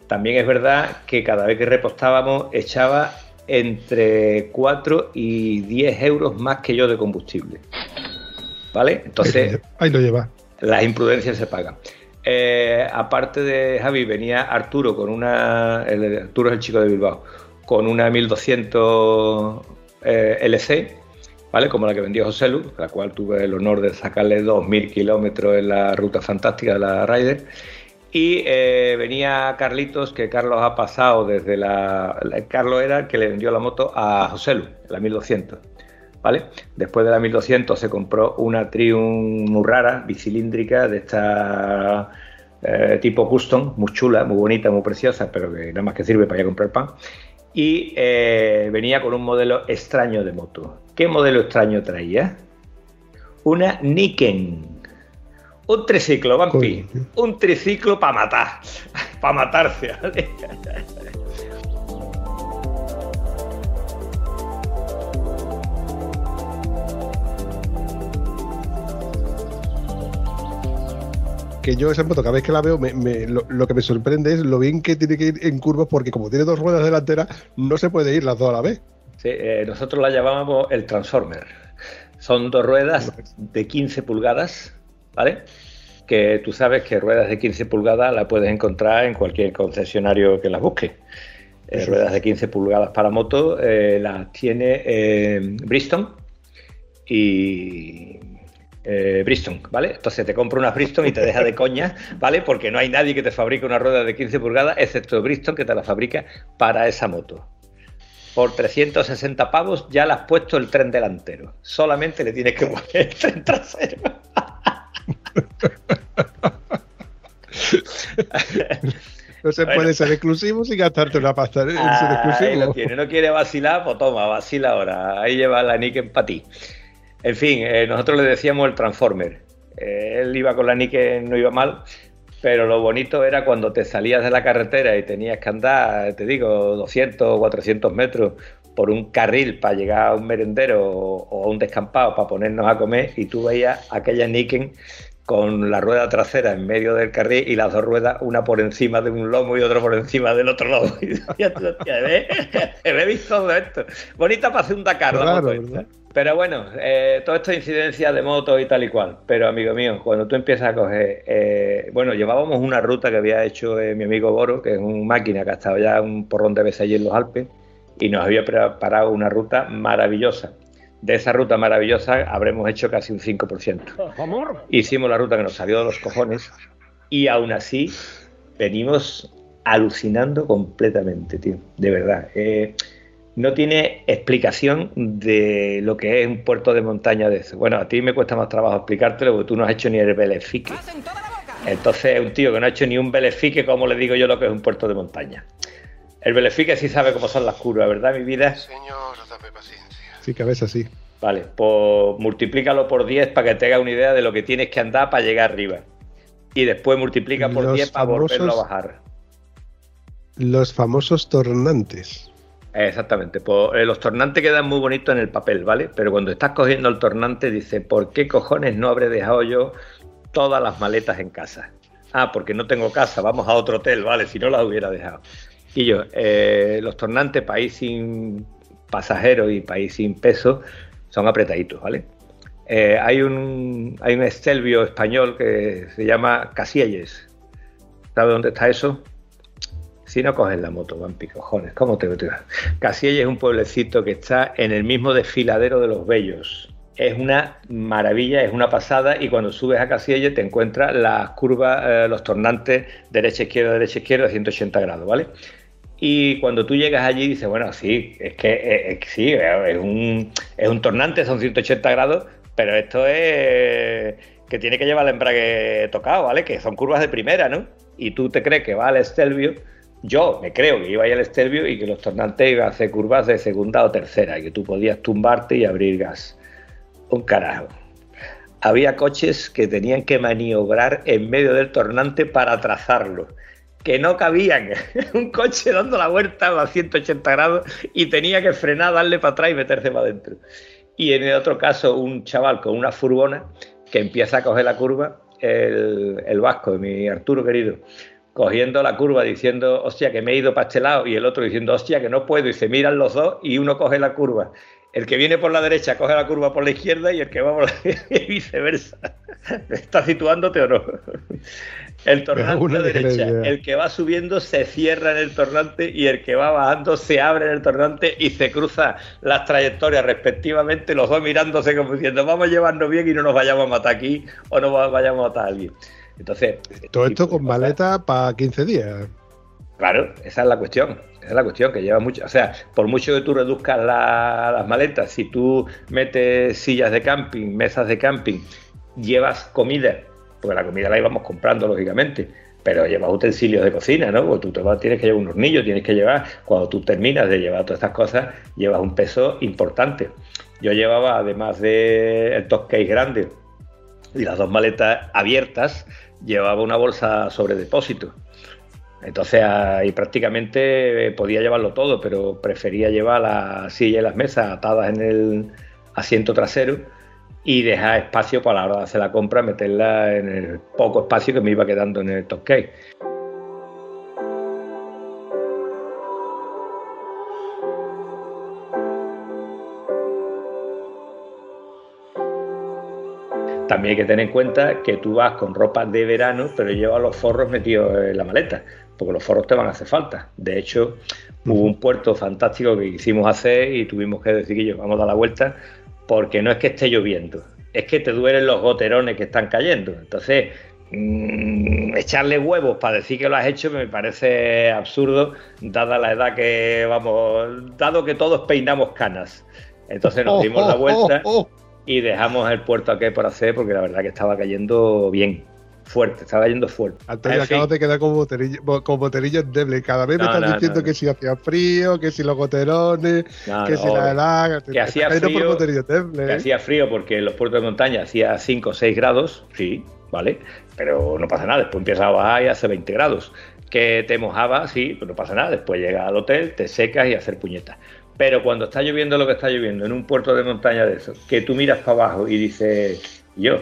También es verdad que cada vez que repostábamos echaba entre 4 y 10 euros más que yo de combustible. ¿Vale? Entonces, Ahí lo lleva. las imprudencias se pagan. Eh, aparte de Javi, venía Arturo con una. el- Arturo es el chico de Bilbao, con una 1200 eh, LC, ¿vale? Como la que vendió José Lu, la cual tuve el honor de sacarle 2.000 kilómetros en la ruta fantástica de la Ryder. Y eh, venía Carlitos, que Carlos ha pasado desde la, la- Carlos era el que le vendió la moto a José Lu, la 1200. ¿Vale? Después de la 1200 se compró una Triumph muy rara, bicilíndrica, de esta eh, tipo custom, muy chula, muy bonita, muy preciosa, pero que nada más que sirve para ir a comprar pan. Y eh, venía con un modelo extraño de moto. ¿Qué modelo extraño traía? Una Niken. Un triciclo, Vampi. Un triciclo para matar. para matarse, ¿vale? Que yo esa moto cada vez que la veo, me- me- lo, lo que me sorprende es lo bien que tiene que ir en curvas porque como tiene dos ruedas delanteras, no se puede ir las dos a la vez. Sí, eh, nosotros la llamábamos el Transformer. Son dos ruedas de 15 pulgadas, ¿vale? Que tú sabes que ruedas de 15 pulgadas las puedes encontrar en cualquier concesionario que las busque. Eh, ruedas de 15 pulgadas para moto eh, las tiene Bristol y eh, Bristol, ¿vale? Entonces te compra unas Bristol y te deja de coña, ¿vale? Porque no hay nadie que te fabrique una rueda de 15 pulgadas, excepto Bristol, que te la fabrica para esa moto. Por 360 pavos ya le has puesto el tren delantero. Solamente le tienes que poner el tren trasero. No se Bueno. puede ser exclusivo sin gastarte una pasta en ser Ahí lo exclusivo. tiene. No quiere vacilar, pues toma, vacila ahora. Ahí lleva la Niken para ti. En fin, eh, nosotros le decíamos el Transformer. Eh, él iba con la Niken, no iba mal, pero lo bonito era cuando te salías de la carretera y tenías que andar, te digo, 200 o 400 metros por un carril para llegar a un merendero o, a un descampado para ponernos a comer y tú veías aquella Niken con la rueda trasera en medio del carril y las dos ruedas, una por encima de un lomo y otra por encima del otro lomo. Y ¿ves? he visto todo esto. Bonita para hacer un Dakar, la Claro. Pero bueno, eh, esta incidencia de moto y tal y cual. Pero amigo mío, cuando tú empiezas a coger, eh, bueno, llevábamos una ruta que había hecho eh, mi amigo Boro, que es un máquina que ha estado ya un porrón de veces allí en los Alpes, y nos había preparado una ruta maravillosa. De esa ruta maravillosa habremos hecho casi un 5%. Hicimos la ruta que nos salió de los cojones y aún así venimos alucinando completamente, tío. De verdad. Eh, no tiene explicación de lo que es un puerto de montaña de eso. Bueno, a ti me cuesta más trabajo explicártelo porque tú no has hecho ni el Belefique. Entonces, un tío que no ha hecho ni un Belefique, ¿cómo le digo yo lo que es un puerto de montaña? El Belefique sí sabe cómo son las curvas, ¿verdad, mi vida? Señor, dame paciencia. Sí, que a veces sí. Vale, pues multiplícalo por 10 para que te hagas una idea de lo que tienes que andar para llegar arriba. Y después multiplica por Los 10 para volverlo a bajar. Los famosos tornantes. Exactamente. Pues, eh, los tornantes quedan muy bonitos en el papel, ¿vale? Pero cuando estás cogiendo el tornante, dice, ¿por qué cojones no habré dejado yo todas las maletas en casa? Ah, porque no tengo casa, vamos a otro hotel, ¿vale? Si no las hubiera dejado. Y yo, eh, los tornantes, país sin pasajeros y país sin peso, son apretaditos, ¿vale? Eh, hay un hay un estelvio español que se llama Casielles. ¿Sabes dónde está eso? Si no coges la moto, vampi, cojones, ¿cómo te te- Casielles es un pueblecito que está en el mismo desfiladero de los Bellos. Es una maravilla, es una pasada y cuando subes a Casielles te encuentras las curvas, eh, los tornantes derecha-izquierda, derecha-izquierda, 180 grados, ¿vale? Y cuando tú llegas allí dices, bueno, sí, es que, eh, es sí, eh, es un, es un tornante, son 180 grados, pero esto es que tiene que llevar el embrague tocado, ¿vale? Que son curvas de primera, ¿no? Y tú te crees que va al Estelvio, yo me creo que iba a al Estelvio y que los tornantes iban a hacer curvas de segunda o tercera, y que tú podías tumbarte y abrir gas. Un carajo. Había coches que tenían que maniobrar en medio del tornante para trazarlo que no cabían. Un coche dando la vuelta a 180 grados y tenía que frenar, darle para atrás y meterse para adentro. Y en el otro caso, un chaval con una furgona que empieza a coger la curva, el, el vasco, mi Arturo querido, cogiendo la curva diciendo, hostia, que me he ido para este lado, y el otro diciendo, hostia, que no puedo, y se miran los dos y uno coge la curva. El que viene por la derecha coge la curva por la izquierda y el que va por la y viceversa. ¿Estás situándote o no? El tornante la derecha, idea. el que va subiendo se cierra en el tornante y el que va bajando se abre en el tornante y se cruza las trayectorias respectivamente, los dos mirándose como diciendo vamos a llevarnos bien y no nos vayamos a matar aquí o no va- vayamos a matar a alguien. Entonces, Todo esto de con maleta para 15 días. Claro, esa es la cuestión. Esa es la cuestión que lleva mucho. O sea, por mucho que tú reduzcas la- las maletas, si tú metes sillas de camping, mesas de camping, llevas comida, porque la comida la íbamos comprando, lógicamente, pero llevas utensilios de cocina, ¿no? Porque tú te vas- tienes que llevar un hornillo, tienes que llevar, cuando tú terminas de llevar todas estas cosas, llevas un peso importante. Yo llevaba, además del el top case grande y las dos maletas abiertas, llevaba una bolsa sobre depósito. Entonces ahí prácticamente eh, podía llevarlo todo, pero prefería llevar la silla y las mesas atadas en el asiento trasero y dejar espacio para la hora de hacer la compra, meterla en el poco espacio que me iba quedando en el top case. También hay que tener en cuenta que tú vas con ropa de verano, pero llevas los forros metidos en la maleta, porque los forros te van a hacer falta. De hecho, hubo un puerto fantástico que quisimos hacer y tuvimos que decir que vamos a dar la vuelta, porque no es que esté lloviendo, es que te duelen los goterones que están cayendo. Entonces, mm, echarle huevos para decir que lo has hecho me parece absurdo, dada la edad que vamos, dado que todos peinamos canas. Entonces nos dimos la vuelta. oh, oh. Y dejamos el puerto aquí por hacer porque la verdad que estaba cayendo bien, fuerte, estaba cayendo fuerte. Antonio, acabas de quedar con boterillo, bo- con boterillo endeble. Cada vez me No, estás no, diciendo no, que no. si hacía frío, que si los goterones, No, que no, si la helada. que hacía por frío, que ¿eh? hacía frío porque en los puertos de montaña hacía 5 o 6 grados, sí, ¿vale? Pero no pasa nada, después empieza a bajar y hace 20 grados. Que te mojaba, sí, pues no pasa nada, después llegas al hotel, te secas y hacer puñetas. Pero cuando está lloviendo lo que está lloviendo en un puerto de montaña de esos, que tú miras para abajo y dices, yo,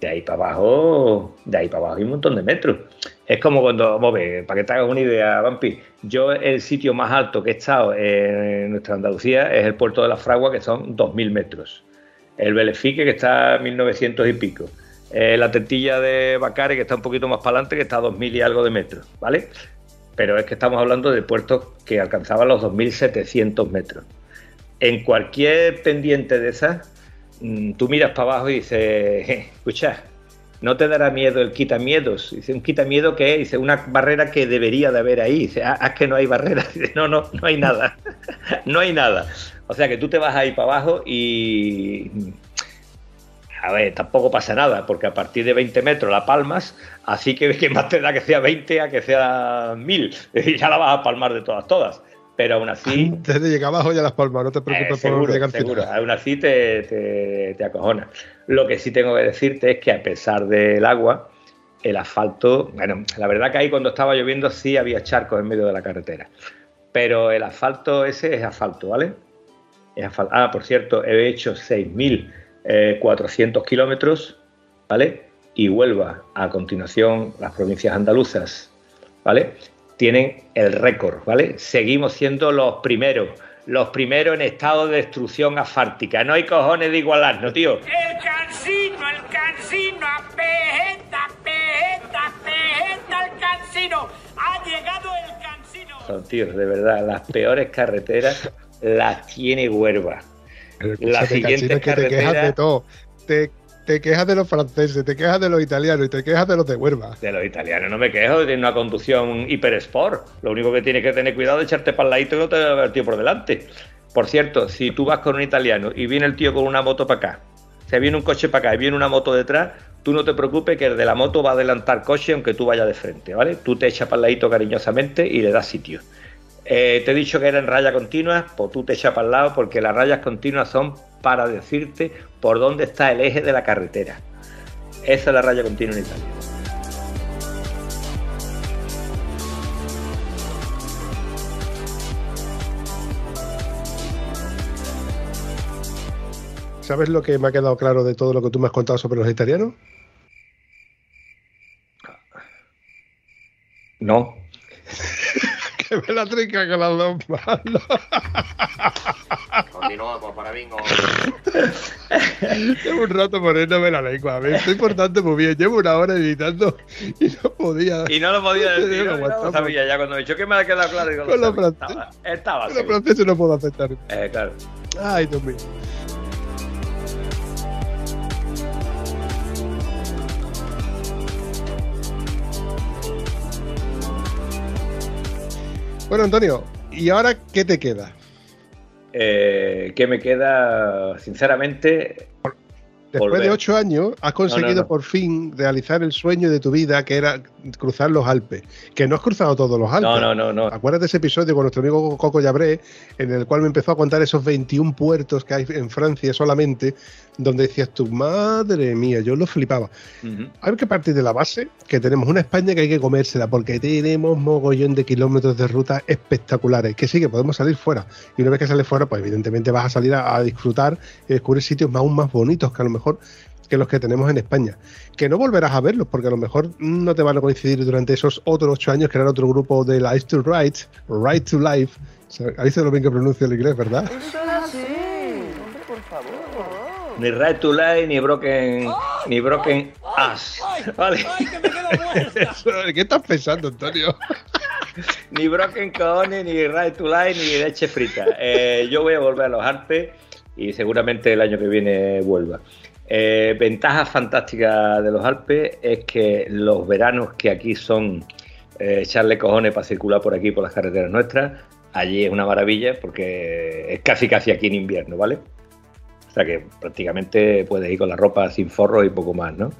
de ahí para abajo, de ahí para abajo hay un montón de metros. Es como cuando, vamos a ver, para que te hagas una idea, Vampi, yo el sitio más alto que he estado en nuestra Andalucía es el puerto de la Fragua, que son 2.000 metros. El Belefique, que está a 1.900 y pico. Eh, la tetilla de Bacare, que está un poquito más para adelante, que está a 2.000 y algo de metros, ¿vale? Pero es que estamos hablando de puertos que alcanzaban los 2.700 metros. En cualquier pendiente de esas, mm, tú miras para abajo y dices, "Je, escucha, ¿no te dará miedo el quitamiedos? Dice, ¿un quitamiedo qué es? Dice, una barrera que debería de haber ahí. Dice, ah, es que no hay barrera. Dice, no, no, no hay nada. no hay nada. O sea que tú te vas ahí para abajo y... A ver, tampoco pasa nada, porque a partir de 20 metros la palmas, así que que más te da que sea 20 a que sea 1000. Y ya la vas a palmar de todas, todas. Pero aún así... Antes de llegar abajo ya las palmas, no te Eh, preocupes seguro, por llegar seguro. Aún así te, te, te acojona. Lo que sí tengo que decirte es que a pesar del agua, el asfalto, bueno, la verdad que ahí cuando estaba lloviendo sí había charcos en medio de la carretera. Pero el asfalto ese es asfalto, ¿vale? Es asfal- Ah, por cierto, he hecho 6.400 kilómetros, ¿vale? Y Huelva, a continuación las provincias andaluzas, ¿vale? Tienen el récord, ¿vale? Seguimos siendo los primeros, los primeros en estado de destrucción asfáltica. No hay cojones de igualarnos, tío. El cansino, el cansino, apejeta, pejeta, pejeta, el cansino. Ha llegado el cansino. Son, tíos, de verdad, las peores carreteras las tiene Huelva. La siguiente es que te quejas carretera- de todo. Te, te quejas de los franceses, te quejas de los italianos y te quejas de los de Huelva. De los italianos no me quejo, tiene una conducción hiper sport. Lo único que tienes que tener cuidado es echarte para el ladito y no te va a ver el tío por delante. Por cierto, si tú vas con un italiano y viene el tío con una moto para acá, se viene un coche para acá y viene una moto detrás, tú no te preocupes que el de la moto va a adelantar coche aunque tú vayas de frente, ¿vale? Tú te echas para el ladito cariñosamente y le das sitio. Eh, te he dicho que era en raya continua, pues tú te echas para el lado porque las rayas continuas son para decirte por dónde está el eje de la carretera. Esa es la raya continua en Italia. ¿Sabes lo que me ha quedado claro de todo lo que tú me has contado sobre los italianos? No, Que me la trinca con las dos manos. Continuamos para bingo. Llevo un rato poniéndome la lengua. Me estoy portando muy bien. Llevo una hora editando y no podía. Y no lo podía decir, No no, sabía ya cuando me dicho que me ha quedado claro. Digo, Con sabía, franceses. estaba, estaba Los seguro. franceses no puedo aceptar. Eh, claro. Ay, Dios mío. Bueno, Antonio, ¿y ahora qué te queda? Eh, ¿Qué me queda? Sinceramente, Después Volver. de ocho años, has conseguido no. por fin realizar el sueño de tu vida, que era cruzar los Alpes. Que no has cruzado todos los Alpes. no, no, no, no. Acuérdate ese episodio con nuestro amigo Coco Llabré, en el cual me empezó a contar esos 21 puertos que hay en Francia solamente, donde decías tu madre mía, yo lo flipaba. Ujú. Hay que partir de la base que tenemos una España que hay que comérsela porque tenemos mogollón de kilómetros de rutas espectaculares. Que sí, que podemos salir fuera. Y una vez que sales fuera, pues evidentemente vas a salir a, a disfrutar y descubrir sitios más- aún más bonitos que a lo mejor que los que tenemos en España. Que no volverás a verlos porque a lo mejor no te van a coincidir durante esos otros ocho años que eran otro grupo de Life to Right, Right to Life. O sea, Ahí se lo bien que pronuncia el inglés, ¿verdad? Ni Right to Life, ni Broken, ni Broken Ass. ¿Vale? ¿Qué estás pensando, Antonio? ni Broken Cojones, ni Right to Life, ni leche frita. Eh, yo voy a volver a los Alpes y seguramente el año que viene vuelva. Eh, ventaja fantástica de los Alpes es que los veranos que aquí son eh, echarle cojones para circular por aquí, por las carreteras nuestras, allí es una maravilla porque es casi casi aquí en invierno, ¿vale? O sea que prácticamente puedes ir con la ropa sin forro y poco más, ¿no?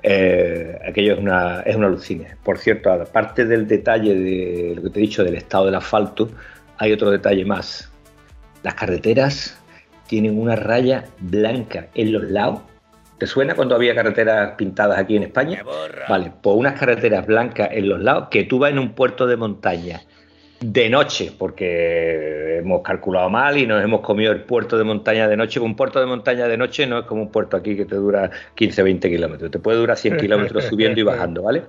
Eh, aquello es una, es una alucine. Por cierto, aparte del detalle de lo que te he dicho del estado del asfalto, hay otro detalle más. Las carreteras tienen una raya blanca en los lados. ¿Te suena cuando había carreteras pintadas aquí en España? Vale, pues unas carreteras blancas en los lados que tú vas en un puerto de montaña de noche, porque hemos calculado mal y nos hemos comido el puerto de montaña de noche. Un puerto de montaña de noche no es como un puerto aquí que te dura 15, 20 kilómetros, te puede durar 100 kilómetros subiendo y bajando, ¿vale?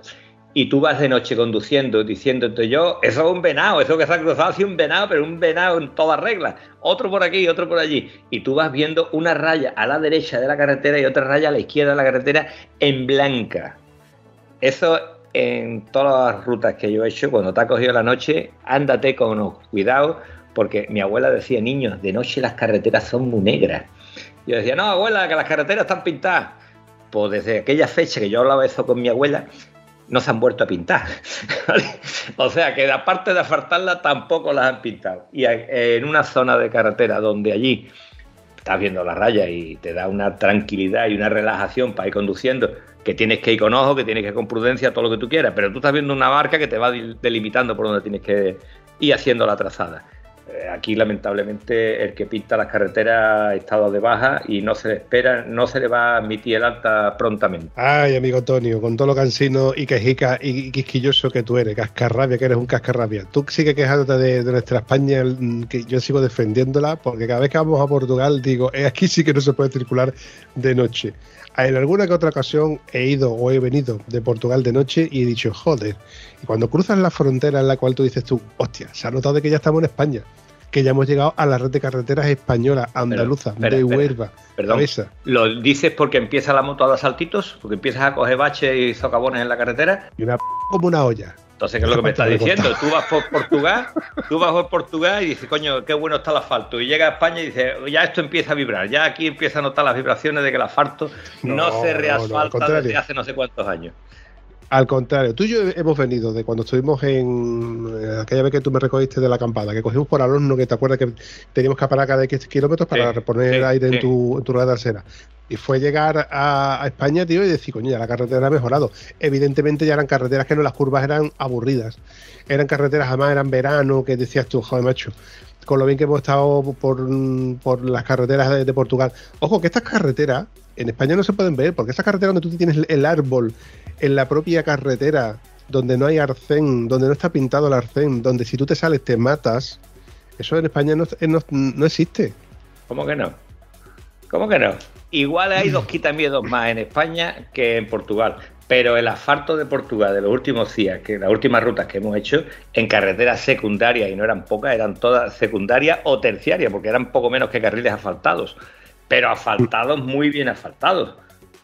Y tú vas de noche conduciendo, diciéndote yo, eso es un venado, eso que se ha cruzado hacia un venado, pero un venado en todas reglas, otro por aquí, otro por allí. Y tú vas viendo una raya a la derecha de la carretera y otra raya a la izquierda de la carretera en blanca. Eso en todas las rutas que yo he hecho, cuando te ha cogido la noche, ándate con cuidado, porque mi abuela decía, niños, de noche las carreteras son muy negras. Yo decía, no, abuela, que las carreteras están pintadas. Pues desde aquella fecha que yo hablaba eso con mi abuela, no se han vuelto a pintar. O sea que aparte de asfaltarla, tampoco las han pintado. Y en una zona de carretera donde allí estás viendo la raya y te da una tranquilidad y una relajación para ir conduciendo, que tienes que ir con ojo, que tienes que ir con prudencia, todo lo que tú quieras, pero tú estás viendo una marca que te va delimitando por donde tienes que ir haciendo la trazada. Eh, Aquí, lamentablemente, el que pinta las carreteras estado de baja y no se le espera, no se le va a admitir el alta prontamente. Ay, amigo Antonio, con todo lo cansino y quejica y quisquilloso que tú eres, cascarrabia, que eres un cascarrabia. Tú sigues quejándote de, de nuestra España, mm, que yo sigo defendiéndola, porque cada vez que vamos a Portugal digo, eh, aquí sí que no se puede circular de noche. En alguna que otra ocasión he ido o he venido de Portugal de noche y he dicho, joder. Y cuando cruzas la frontera en la cual tú dices tú, hostia, se ha notado de que ya estamos en España, que ya hemos llegado a la red de carreteras española, andaluza, de Huelva, Perdón. ¿Lo dices porque empieza la moto a dar saltitos? ¿Porque empiezas a coger baches y socavones en la carretera? y una p como una olla. Entonces, ¿qué es lo que me estás diciendo? Tú vas por Portugal, tú vas por Portugal y dices, coño, qué bueno está el asfalto. Y llega a España y dices, ya esto empieza a vibrar, ya aquí empieza a notar las vibraciones de que el asfalto no, No, se no, reasfalta desde hace no sé cuántos años. Al contrario, tú y yo hemos venido de cuando estuvimos en eh, aquella vez que tú me recogiste de la acampada, que cogimos por Alonso, que te acuerdas que teníamos que parar cada X kilómetros para Sí, reponer sí, aire sí. en tu, en tu rueda trasera. Y fue llegar a, a España, tío, y decir, coño, ya la carretera ha mejorado. Evidentemente ya eran carreteras que no las curvas eran aburridas. Eran carreteras, además eran verano, que decías tú, joder, macho. Con lo bien que hemos estado por, por las carreteras de, de Portugal. Ojo, que estas carreteras en España no se pueden ver, porque estas carreteras donde tú tienes el árbol en la propia carretera, donde no hay arcén, donde no está pintado el arcén, donde si tú te sales te matas, eso en España no, no, no existe. ¿Cómo que no? ¿Cómo que no? Igual hay dos quitamiedos más en España que en Portugal. Pero el asfalto de Portugal de los últimos días, que las últimas rutas que hemos hecho, en carreteras secundarias, y no eran pocas, eran todas secundarias o terciarias, porque eran poco menos que carriles asfaltados. Pero asfaltados, muy bien asfaltados.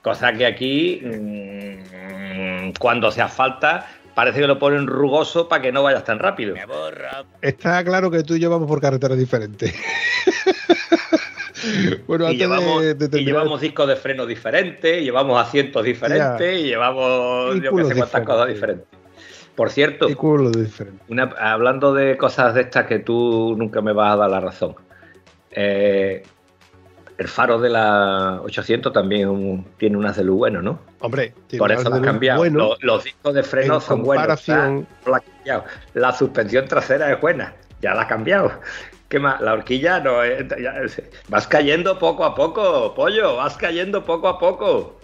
Cosa que aquí, mmm, cuando se asfalta, parece que lo ponen rugoso para que no vayas tan rápido. Está claro que tú y yo vamos por carreteras diferentes. bueno, y antes llevamos, de, de y llevamos discos de freno diferentes, llevamos asientos diferentes, Ya. y llevamos Y yo que sé cuántas cosas diferentes. Por cierto, y una- hablando de cosas de estas que tú nunca me vas a dar la razón. eh, el faro de la 800 también un- tiene unas de luz bueno, ¿no? Hombre, tiene Por eso lo has luz cambiado. bueno, Los, los discos de freno en son buenos. cambiado. La suspensión trasera es buena. Ya la has cambiado. ¿Qué más? La horquilla no. eh, ya- vas cayendo poco a poco, pollo. Vas cayendo poco a poco.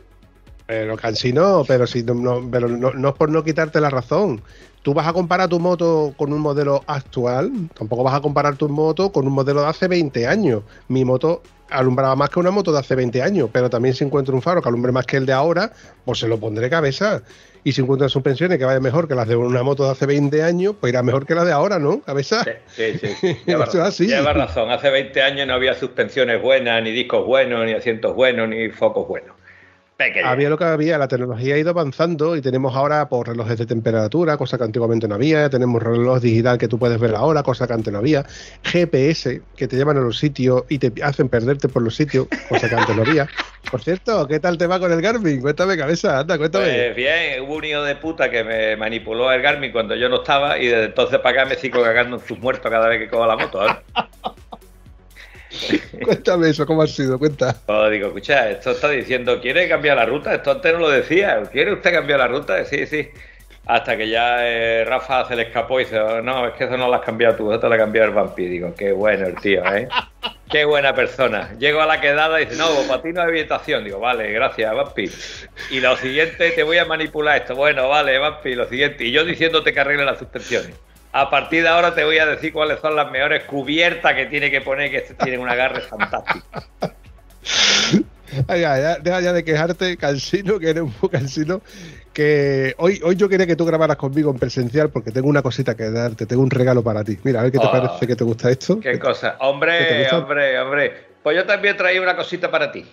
Pero cansino, pero si no, no- pero no, no es por no quitarte la razón. Tú vas a comparar tu moto con un modelo actual, tampoco vas a comparar tu moto con un modelo de hace 20 años. Mi moto alumbraba más que una moto de hace 20 años, pero también si encuentro un faro que alumbre más que el de ahora, pues se lo pondré cabeza. Y si encuentro suspensiones que vayan mejor que las de una moto de hace 20 años, pues irá mejor que la de ahora, ¿no? Cabeza. Sí, sí, sí. Lleva razón. así. Lleva razón. Hace 20 años no había suspensiones buenas, ni discos buenos, ni asientos buenos, ni focos buenos. Pequeño. Había lo que había, la tecnología ha ido avanzando y tenemos ahora por relojes de temperatura, cosa que antiguamente no había, tenemos reloj digital que tú puedes ver ahora, cosa que antes no había, GPS que te llevan a los sitios y te hacen perderte por los sitios, cosa que antes no había. Por cierto, ¿qué tal te va con el Garmin? Cuéntame, cabeza, anda, cuéntame. Pues bien, hubo un hijo de puta que me manipuló el Garmin cuando yo no estaba y desde entonces para acá me sigo cagando en sus muertos cada vez que cojo la moto. ¿eh? Cuéntame eso, ¿cómo ha sido? Cuenta. Pues digo, escucha, esto está diciendo, ¿quiere cambiar la ruta? Esto antes no lo decía. ¿Quiere usted cambiar la ruta? Sí, sí. Hasta que ya eh, Rafa se le escapó y dice, "Oh, no, es que eso no lo has cambiado tú, eso te lo ha cambiado el vampi. Digo, qué bueno el tío, ¿eh? Qué buena persona. Llego a la quedada y dice, no, para ti no hay habitación. Digo, vale, gracias, vampi. Y lo siguiente, te voy a manipular esto. Bueno, vale, vampi, lo siguiente. Y yo diciéndote que arregle las suspensiones. A partir de ahora te voy a decir cuáles son las mejores cubiertas que tiene que poner, que tienen un agarre fantástico. Ay, ya, deja ya de quejarte, cansino, que eres un poco cansino. Que hoy, hoy yo quería que tú grabaras conmigo en presencial porque tengo una cosita que darte, tengo un regalo para ti. Mira, a ver qué te Ah. parece que te gusta esto. Qué cosa. ¿Qué te Hombre, hombre, hombre. Pues yo también traía una cosita para ti.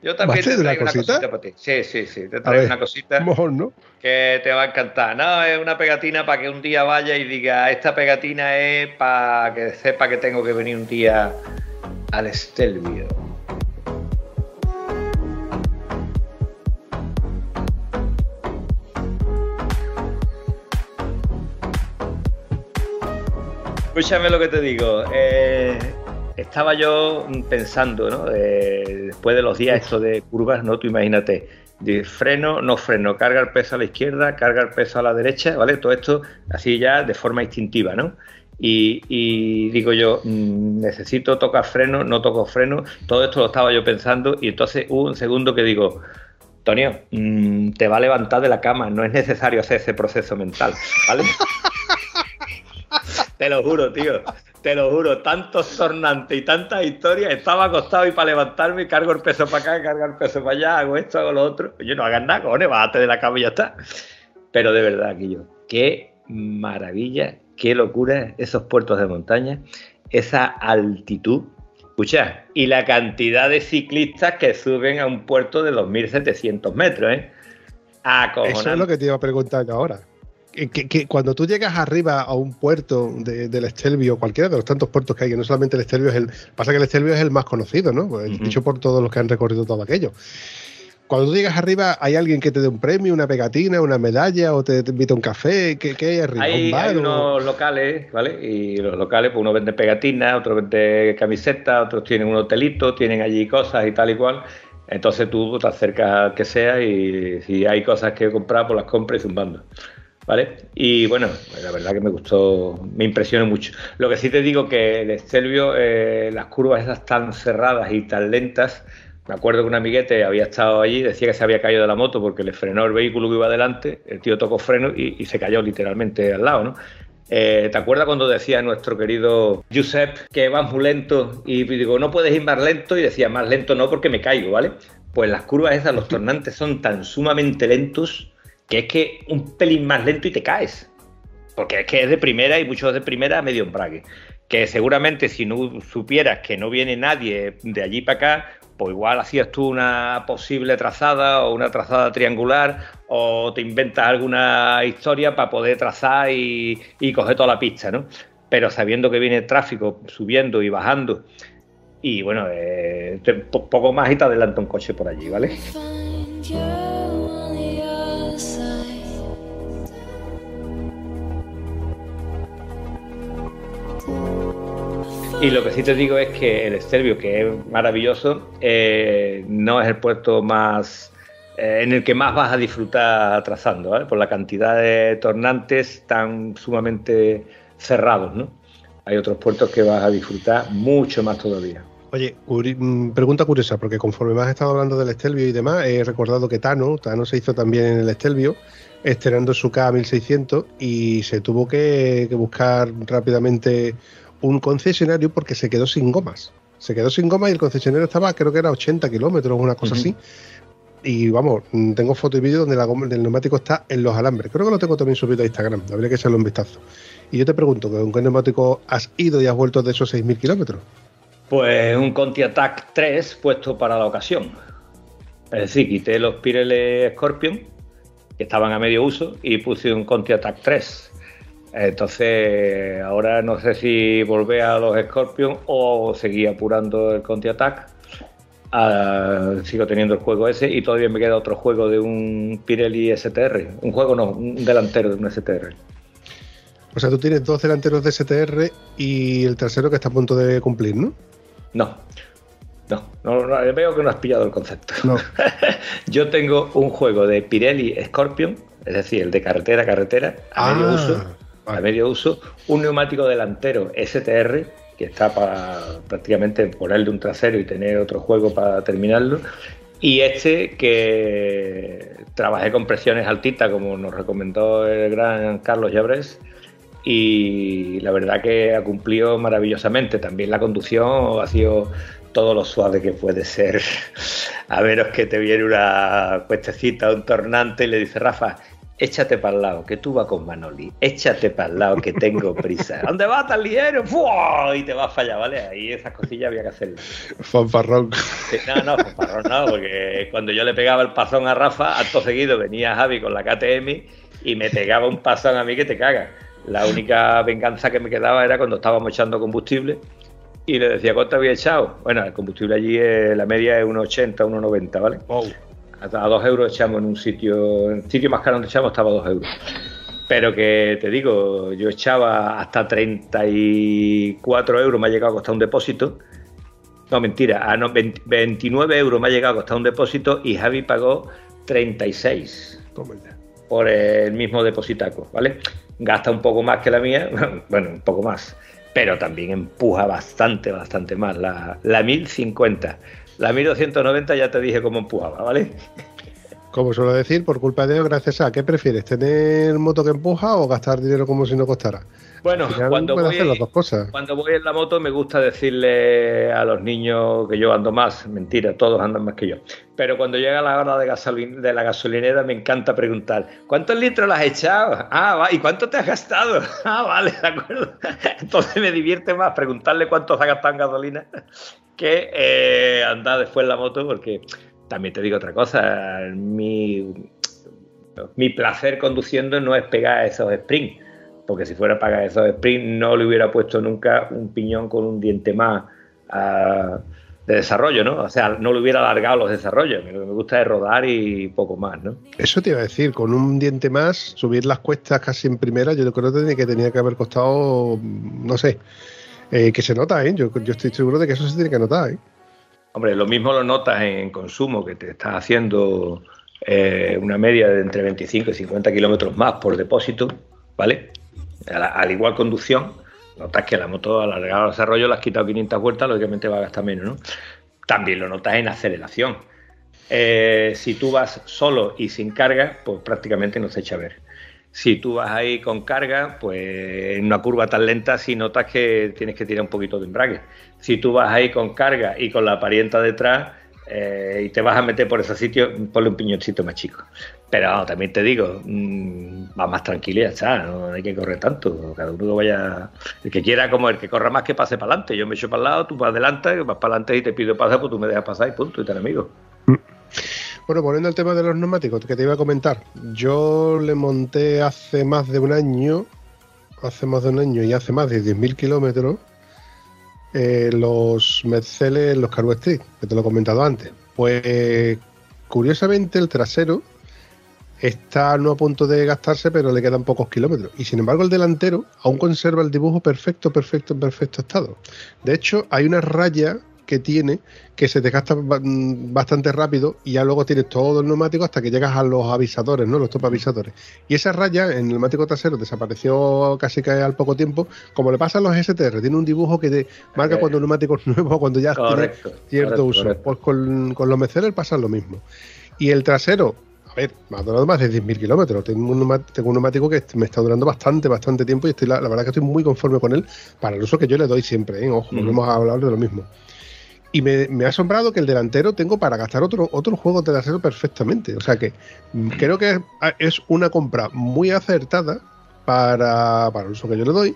Yo también ¿Vas a te traigo una cosita? cosita para ti. Sí, sí, sí. Te traigo ver, una cosita Mejor, ¿no? que te va a encantar. No, es una pegatina para que un día vaya y diga, esta pegatina es para que sepa que tengo que venir un día al Estelvio. Escúchame lo que te digo. eh, estaba yo pensando, ¿no? Eh, después de los días estos de curvas, ¿no? Tú imagínate, de freno, no freno, carga el peso a la izquierda, carga el peso a la derecha, ¿vale? Todo esto así ya de forma instintiva, ¿no? Y, y digo yo, mm, necesito tocar freno, no toco freno, todo esto lo estaba yo pensando y entonces hubo un segundo que digo, Antonio, mm, te va a levantar de la cama, no es necesario hacer ese proceso mental, ¿vale? Te lo juro, tío. Te lo juro. Tantos tornantes y tantas historias. Estaba acostado y para levantarme cargo el peso para acá, cargo el peso para allá, hago esto, hago lo otro. Oye, no hagas nada, cojones, bájate de la cama y ya está. Pero de verdad, Guillo, qué maravilla, qué locura esos puertos de montaña, esa altitud. Escucha, y la cantidad de ciclistas que suben a un puerto de 2.700 metros, ¿eh? Acojonante. Eso es lo que te iba a preguntar yo ahora. Que, cuando tú llegas arriba a un puerto de- del Estelvio, cualquiera de los tantos puertos que hay, que no solamente el Estelvio es el. Pasa que el Estelvio es el más conocido, ¿no? Ujú. Dicho por todos los que han recorrido todo aquello. Cuando tú llegas arriba, ¿hay alguien que te dé un premio, una pegatina, una medalla o te, te invita a un café? ¿Qué, qué hay arriba? Hay, ¿Un bar hay o- unos locales, ¿vale? Y los locales, pues uno vende pegatinas, otro vende camisetas, otros tienen un hotelito, tienen allí cosas y tal y cual. Entonces tú te acercas al que sea y si hay cosas que comprar, pues las compras y zumbando. ¿Vale? Y bueno, la verdad que me gustó, me impresionó mucho. Lo que sí te digo que el Estelvio, eh, las curvas esas tan cerradas y tan lentas, me acuerdo que un amiguete había estado allí, decía que se había caído de la moto porque le frenó el vehículo que iba adelante, el tío tocó freno y, se cayó literalmente al lado, ¿no? Eh, ¿Te acuerdas cuando decía nuestro querido Josep que vas muy lento y digo, no puedes ir más lento? Y decía, más lento no porque me caigo, ¿vale? Pues las curvas esas, los tornantes son tan sumamente lentos que es que un pelín más lento y te caes. Porque es que es de primera y muchos de primera medio embrague. Que seguramente si no supieras que no viene nadie de allí para acá, pues igual hacías tú una posible trazada o una trazada triangular o te inventas alguna historia para poder trazar y, y coger toda la pista, ¿no? Pero sabiendo que viene tráfico subiendo y bajando y bueno, eh, poco más y te adelanta un coche por allí, ¿vale? Y lo que sí te digo es que el Estelvio, que es maravilloso, eh, no es el puerto más eh, en el que más vas a disfrutar trazando, por la cantidad de tornantes tan sumamente cerrados, ¿no? hay otros puertos que vas a disfrutar mucho más todavía. Oye, mm, pregunta curiosa, porque conforme me has estado hablando del Estelvio y demás, he recordado que Tano, Tano se hizo también en el Estelvio, estrenando su K1600 y se tuvo que buscar rápidamente un concesionario porque se quedó sin gomas. Se quedó sin gomas y el concesionario estaba, creo que era 80 kilómetros, una cosa así. Y vamos, tengo foto y vídeo donde la goma del neumático está en los alambres. Creo que lo tengo también subido a Instagram, habría que echarle un vistazo. Y yo te pregunto, ¿con qué neumático has ido y has vuelto de esos 6.000 kilómetros? Pues un Conti Attack 3 puesto para la ocasión. Es decir, quité los Pirelli Scorpion, que estaban a medio uso, y puse un Conti Attack 3. Entonces, ahora no sé si volver a los Scorpion o seguir apurando el Conti Attack. Ah, sigo teniendo el juego ese y todavía me queda otro juego de un Pirelli STR. Un juego no, un delantero de un STR. O sea, tú tienes dos delanteros de STR y el tercero que está a punto de cumplir, ¿no? No, no, no, no, veo que no has pillado el concepto. No. Yo tengo un juego de Pirelli Scorpion, es decir, el de carretera a carretera, a Ah, medio uso, a medio uso, un neumático delantero STR, que está para prácticamente ponerle un trasero y tener otro juego para terminarlo. Y este que trabajé con presiones altitas, como nos recomendó el gran Carlos Llabrés, y la verdad que ha cumplido maravillosamente. También la conducción ha sido todo lo suave que puede ser. A menos que te viene una cuestecita, un tornante y le dice, Rafa, échate para el lado, que tú vas con Manoli, échate para el lado, que tengo prisa. ¿Dónde vas tan ligero? ¡Fua! Y te vas para allá, ¿vale? Ahí esas cosillas había que hacerlas. Fanfarrón. No, no, parrón no, porque cuando yo le pegaba el pasón a Rafa, acto seguido venía Javi con la KTM y me pegaba un pasón a mí que te caga. La única venganza que me quedaba era cuando estábamos echando combustible y le decía, ¿cuánto había echado? Bueno, el combustible allí, eh, la media es 1,80, 1,90, ¿vale? Hasta a 2 euros echamos en un sitio, en el sitio más caro donde echamos estaba a 2 euros. Pero que te digo, yo echaba hasta 34 euros, me ha llegado a costar un depósito. No, mentira, a no, 20 29 euros me ha llegado a costar un depósito y Javi pagó 36 Toma ya. por el mismo depositaco, ¿vale? Gasta un poco más que la mía, bueno, un poco más, pero también empuja bastante, bastante más. La, la 1050, la 1290 ya te dije cómo empujaba, ¿vale? Como suelo decir, por culpa de Dios, gracias a. ¿Qué prefieres? ¿Tener moto que empuja o gastar dinero como si no costara? Bueno, cuando las voy, dos cosas. cuando voy en la moto me gusta decirle a los niños que yo ando más, mentira, todos andan más que yo. Pero cuando llega la hora de, gasolin- de la gasolinera me encanta preguntar, ¿cuántos litros le has echado? Ah, va, ¿y cuánto te has gastado? Ah, vale, de acuerdo. Entonces me divierte más preguntarle cuánto se ha gastado en gasolina que eh, andar después en la moto porque también te digo otra cosa, mi, mi placer conduciendo no es pegar esos sprints, porque si fuera para esos sprints no le hubiera puesto nunca un piñón con un diente más ah, de desarrollo, ¿no? O sea, no le hubiera alargado los desarrollos, lo que me gusta es rodar y poco más, ¿no? Eso te iba a decir, con un diente más, subir las cuestas casi en primera, yo creo que tenía que, tenía que haber costado, no sé, eh, que se nota, ¿eh? Yo, yo estoy seguro de que eso se tiene que notar, ¿eh? Hombre, lo mismo lo notas en consumo, que te estás haciendo eh, una media de entre 25 y 50 kilómetros más por depósito, ¿vale? Al, al igual conducción, notas que la moto al alargar el desarrollo le has quitado 500 vueltas, lógicamente va a gastar menos, ¿no? También lo notas en aceleración. Eh, si tú vas solo y sin carga, pues prácticamente no se echa a ver. Si tú vas ahí con carga, pues en una curva tan lenta sí notas que tienes que tirar un poquito de embrague. Si tú vas ahí con carga y con la parienta detrás eh, y te vas a meter por ese sitio, ponle un piñoncito más chico. Pero vamos, también te digo, mmm, va más tranquilo y ya está, no hay que correr tanto. Cada uno vaya, el que quiera como el que corra más que pase para adelante. Yo me echo para el lado, tú vas adelante, vas para adelante y te pido pasar, pues tú me dejas pasar y punto, y tan amigo. Bueno, volviendo al tema de los neumáticos que te iba a comentar, yo le monté hace más de un año, hace más de un año y hace más de 10.000 kilómetros, eh, los Mercedes, los Cargo Street, que te lo he comentado antes. Pues curiosamente el trasero está no a punto de gastarse, pero le quedan pocos kilómetros. Y sin embargo el delantero aún conserva el dibujo perfecto, perfecto, en perfecto estado. De hecho, hay una raya que tiene que se desgasta mm, bastante rápido y ya luego tienes todo el neumático hasta que llegas a los avisadores, ¿no? Los top avisadores. Y esa raya en el neumático trasero desapareció casi que al poco tiempo, como le pasa a los STR, tiene un dibujo que te marca cuando el neumático es nuevo, cuando ya Correcto, tiene cierto correcto, uso. correcto. Pues con, con los Mercedes pasa lo mismo. Y el trasero, a ver, me ha durado más de 10.000 kilómetros. Tengo un, tengo un neumático que me está durando bastante, bastante tiempo y estoy, la, la verdad que estoy muy conforme con él para el uso que yo le doy siempre. ¿eh? Ojo, Ujú. volvemos a hablar de lo mismo. Y me, me ha asombrado que el delantero tengo para gastar otro, otro juego de trasero perfectamente. O sea que mm, creo que es, es una compra muy acertada para, para el uso que yo le doy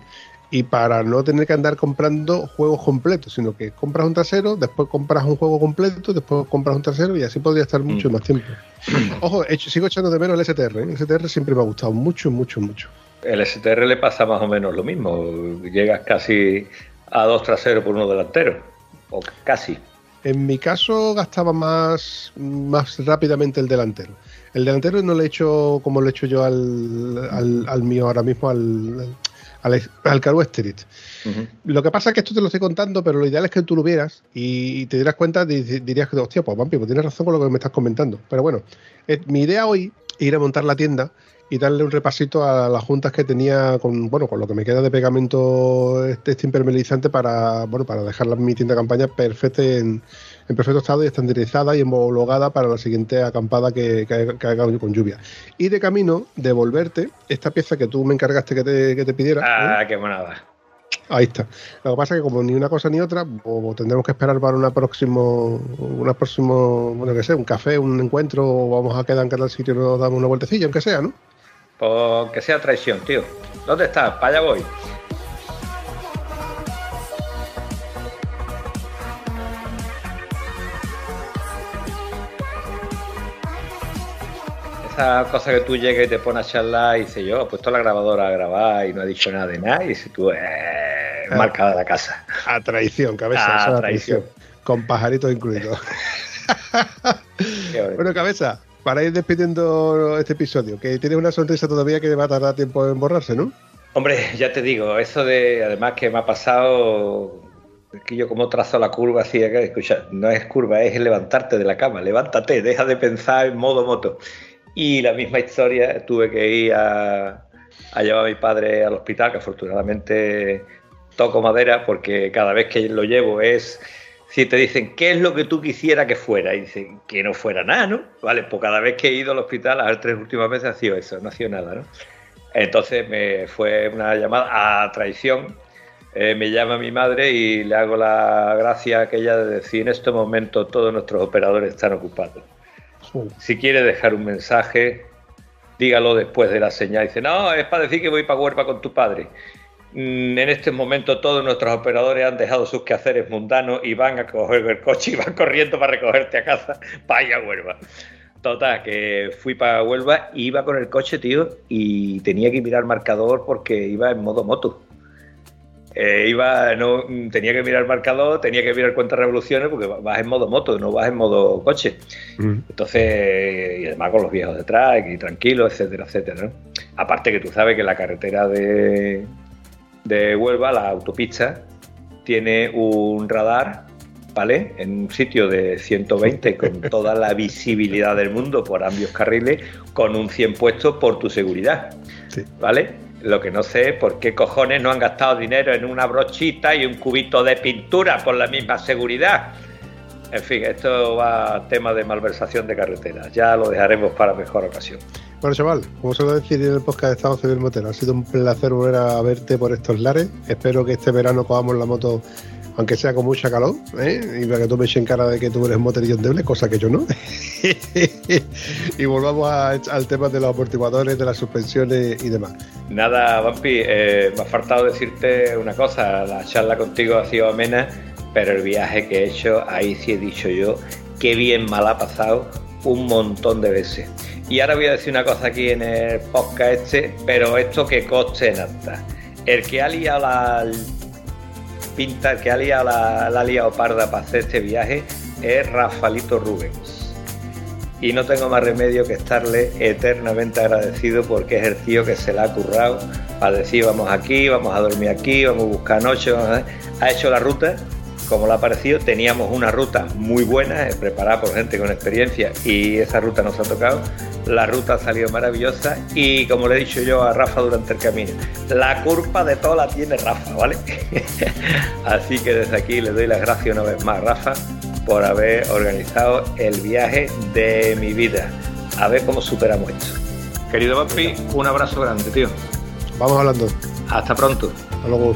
y para no tener que andar comprando juegos completos, sino que compras un trasero, después compras un juego completo, después compras un trasero y así podría estar mucho Mm. más tiempo. Ojo, sigo echando de menos el STR. ¿eh? El STR siempre me ha gustado mucho, mucho, mucho. El STR le pasa más o menos lo mismo. Llegas casi a dos traseros por uno delantero. O casi. En mi caso gastaba más, más rápidamente el delantero. El delantero no le he hecho como lo he hecho yo al, al, al mío ahora mismo, al, al, al. Lo que pasa es que esto te lo estoy contando, pero lo ideal es que tú lo vieras y te dieras cuenta, di- dirías que, hostia, pues Vampi, pues tienes razón con lo que me estás comentando. Pero bueno, eh, mi idea hoy es ir a montar la tienda y darle un repasito a las juntas que tenía con, bueno, con lo que me queda de pegamento este, este impermeabilizante para, bueno, para dejar la- mi tienda de campaña perfecta en, en perfecto estado y estandarizada y homologada para la siguiente acampada que, que que haga con lluvia. Y de camino, devolverte esta pieza que tú me encargaste que te, que te pidiera. ¿eh? Ah, qué monada. Ahí está. Lo que pasa es que como ni una cosa ni otra, o tendremos que esperar para una próximo, una próximo, bueno, que sé, un café, un encuentro, o vamos a quedar en cada sitio y nos damos una vueltecilla, aunque sea, ¿no? Pues que sea traición, tío. ¿Dónde estás? Para allá voy. Esa cosa que tú llegas y te pones a charlar y dices yo, he puesto la grabadora a grabar y no he dicho nada de nada y si tú, eh, Ah. marca de la casa. A traición, cabeza. Ah, es la traición. Con pajaritos incluidos. Qué bonito. bueno, cabeza, para ir despidiendo este episodio, que tienes una sonrisa todavía que va a tardar tiempo en borrarse, ¿no? Hombre, ya te digo, eso de, además que me ha pasado, que yo como trazo la curva así, escucha, no es curva, es levantarte de la cama, levántate, deja de pensar en modo moto. Y la misma historia, tuve que ir a, a llevar a mi padre al hospital, que afortunadamente toco madera, porque cada vez que lo llevo es, si te dicen, ¿qué es lo que tú quisiera que fuera? Y dicen, que no fuera nada, ¿no? Vale, pues cada vez que he ido al hospital, las tres últimas veces ha sido eso, no ha sido nada, ¿no? Entonces me fue una llamada a traición. Eh, me llama mi madre y le hago la gracia aquella de decir en este momento todos nuestros operadores están ocupados. Si quiere dejar un mensaje, dígalo después de la señal. Dice, no, es para decir que voy para Huerva con tu padre. Mm, En este momento todos nuestros operadores han dejado sus quehaceres mundanos y van a coger el coche y van corriendo para recogerte a casa para ir a Huelva. Total, que fui para Huelva, iba con el coche, tío, y tenía que mirar marcador porque iba en modo moto. Eh, iba, no, mm, tenía que mirar marcador, tenía que mirar cuántas revoluciones porque vas en modo moto, no vas en modo coche. Entonces, y además con los viejos detrás, y tranquilo, etcétera, etcétera. ¿no? Aparte que tú sabes que la carretera de, de Huelva, la autopista, tiene un radar, ¿vale? En un sitio de 120 con toda la visibilidad del mundo por ambos carriles, con un 100 puesto por tu seguridad, ¿vale? Lo que no sé es por qué cojones no han gastado dinero en una brochita y un cubito de pintura por la misma seguridad. En fin, esto va a tema de malversación de carreteras. Ya lo dejaremos para mejor ocasión. Bueno, chaval, como suelo decir en el podcast de Estado Civil Motero, ha sido un placer volver a verte por estos lares. Espero que este verano cojamos la moto, aunque sea con mucha calor, ¿eh? y para que tú me eches en cara de que tú eres motorillón deble, cosa que yo no. y volvamos a- al tema de los amortiguadores, de las suspensiones y demás. Nada, Vampi, eh, me ha faltado decirte una cosa. La charla contigo ha sido amena, pero el viaje que he hecho, ahí sí he dicho yo, qué bien mal ha pasado un montón de veces. Y ahora voy a decir una cosa aquí en el podcast este, pero esto que coste en. El que ha liado la pinta, el que ha liado la, la liado parda para hacer este viaje es Rafaelito Rubens y no tengo más remedio que estarle eternamente agradecido porque es el tío que se la ha currado para decir vamos aquí, vamos a dormir aquí, vamos a buscar noche, vamos a- ha hecho la ruta cómo le ha parecido. Teníamos una ruta muy buena, eh, preparada por gente con experiencia y esa ruta nos ha tocado. La ruta ha salido maravillosa y como le he dicho yo a Rafa durante el camino, la culpa de todo la tiene Rafa, ¿vale? Así que desde aquí le doy las gracias una vez más a Rafa por haber organizado el viaje de mi vida. A ver cómo superamos esto. Querido Papi, un abrazo grande, tío. Vamos hablando. Hasta pronto. Hasta luego.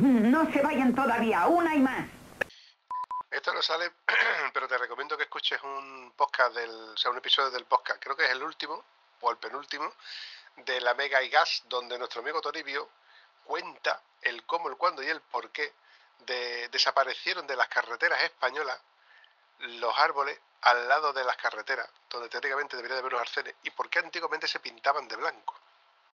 No se vayan todavía, una y más. Esto no sale, pero te recomiendo que escuches un podcast del, o sea, un episodio del podcast, creo que es el último o el penúltimo, de la Mega y Gas, donde nuestro amigo Toribio cuenta el cómo, el cuándo y el por qué de, desaparecieron de las carreteras españolas los árboles al lado de las carreteras, donde teóricamente debería de haber los arcenes, y por qué antiguamente se pintaban de blanco.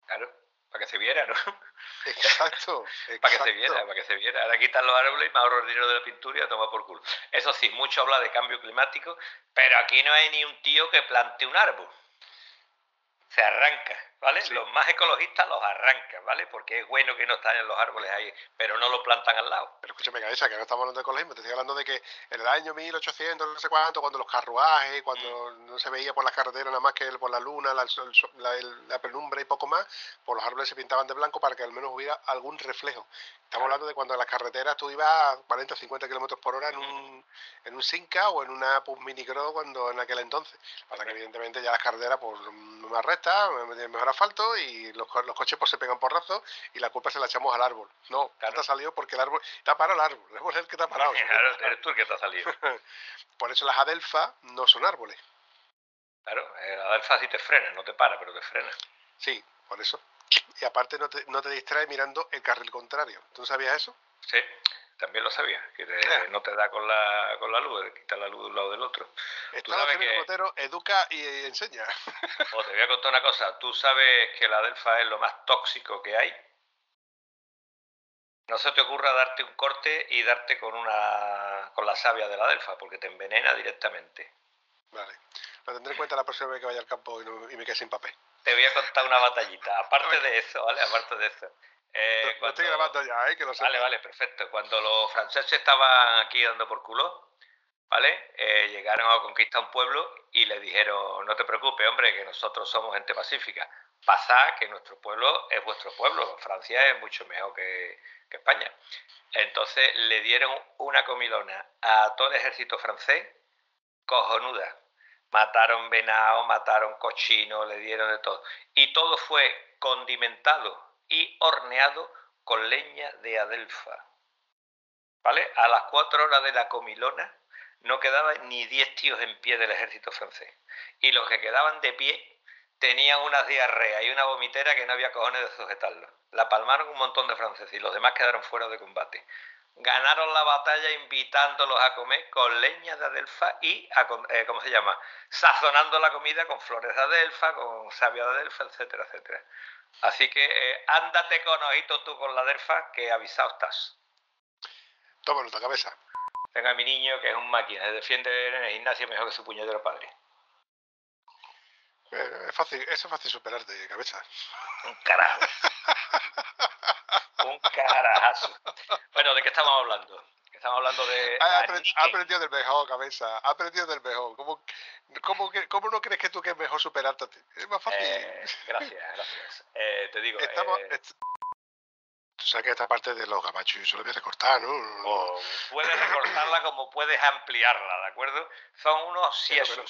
Claro, para que se viera, ¿no? Exacto, para que se viera, para que se viera. Ahora quitan los árboles y me ahorro el dinero de la pintura y a tomar por culo. Eso sí, mucho habla de cambio climático, pero aquí no hay ni un tío que plante un árbol. Se arranca, ¿vale? Sí. Los más ecologistas los arrancan, ¿vale? Porque es bueno que no estén los árboles ahí, pero no lo plantan al lado. Pero escúchame, cabeza, que no estamos hablando de ecologismo, te estoy hablando de que en el año 1800, no sé cuánto, cuando los carruajes, cuando no se veía por las carreteras nada más que por la luna, la, la, el- la penumbra y poco más, pues los árboles se pintaban de blanco para que al menos hubiera algún reflejo. Estamos hablando de cuando en las carreteras tú ibas a 40 o 50 kilómetros por hora en un, en un Simca o en una Pus Mini Cross cuando en aquel entonces. Para que evidentemente ya las carreteras pues más rectas, mejor asfalto y los, los coches pues se pegan porrazos y la culpa se la echamos al árbol. No, Claro. te ha salido porque el árbol te ha parado el árbol, el árbol es el que te ha parado. Claro, eres tú el que te ha salido. Por eso las adelfas no son árboles. Claro, el Adelfa sí te frena, no te para, pero te frena. Sí, por eso. Y aparte no te, no te distrae mirando el carril contrario. ¿Tú sabías eso? Sí, también lo sabía, que te- Claro. no te da con la, con la luz, quita la luz de un lado del otro. Estado sabes que- Motero educa y enseña. O te voy a contar una cosa, tú sabes que la Adelfa es lo más tóxico que hay. No se te ocurra darte un corte y darte con una con la savia de la Adelfa, porque te envenena directamente. Vale. Lo tendré en cuenta la próxima vez que vaya al campo y, no- y me quede sin papel. Te voy a contar una batallita. Aparte de eso, ¿vale? Aparte de eso. Eh, Lo- lo estoy grabando ya, ¿eh? Que lo sepas. Vale, vale, perfecto. Cuando los franceses estaban aquí dando por culo, ¿vale? Eh, llegaron a conquistar un pueblo y le dijeron, no te preocupes, hombre, que nosotros somos gente pacífica. Pasad que nuestro pueblo es vuestro pueblo. Francia es mucho mejor que, que España. Entonces le dieron una comilona a todo el ejército francés cojonuda. Mataron venado, mataron cochino, le dieron de todo. Y todo fue condimentado y horneado con leña de adelfa. ¿Vale? A las cuatro horas de la comilona no quedaban ni diez tíos en pie del ejército francés. Y los que quedaban de pie tenían unas diarrea y una vomitera que no había cojones de sujetarlo. La palmaron un montón de franceses y los demás quedaron fuera de combate. Ganaron la batalla invitándolos a comer con leña de adelfa y, a eh, ¿cómo se llama? Sazonando la comida con flores de adelfa, con savia de adelfa, etcétera, etcétera. Así que eh, ándate con ojito tú con la adelfa, que avisado estás. Toma nota, cabeza. Venga, mi niño, que es un máquina, se defiende en el gimnasio mejor que su puñetero padre. Eh, es fácil, eso es fácil superarte, cabeza. Un carajo. un carajazo. Bueno, ¿de qué estamos hablando? Estamos hablando de... Ha, aprendido del mejor, cabeza. Ha aprendido del mejor. ¿Cómo, cómo, cómo no crees que tú que es mejor superarte a ti? Es más fácil. Eh, gracias, gracias. Eh, te digo, Estamos, eh, est- Tú sabes que esta parte de los gabachos yo se lo voy a recortar, ¿no? o puedes recortarla como puedes ampliarla, ¿de acuerdo? Son unos Pero,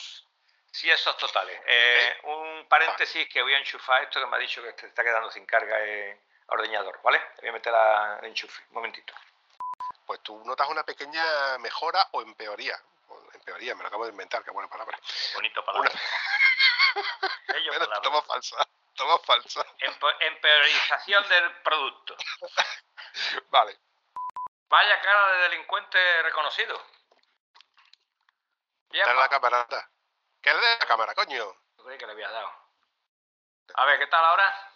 siesos. Siesos totales. Eh, un paréntesis que voy a enchufar esto que me ha dicho que te está quedando sin carga el ordeñador, ¿vale? Voy a meter la- el enchufe, un momentito. Pues tú notas una pequeña mejora o empeoría. Empeoría me lo acabo de inventar, qué buena palabra. Bonito palabra. Bello Bueno, palabra. toma falsa, toma falsa. Empe- empeorización del producto. Vale. Vaya cara de delincuente reconocido. Ya, Dale la cámara, Que le dé la cámara, coño. Yo creí que le habías dado. A ver, ¿qué tal ahora?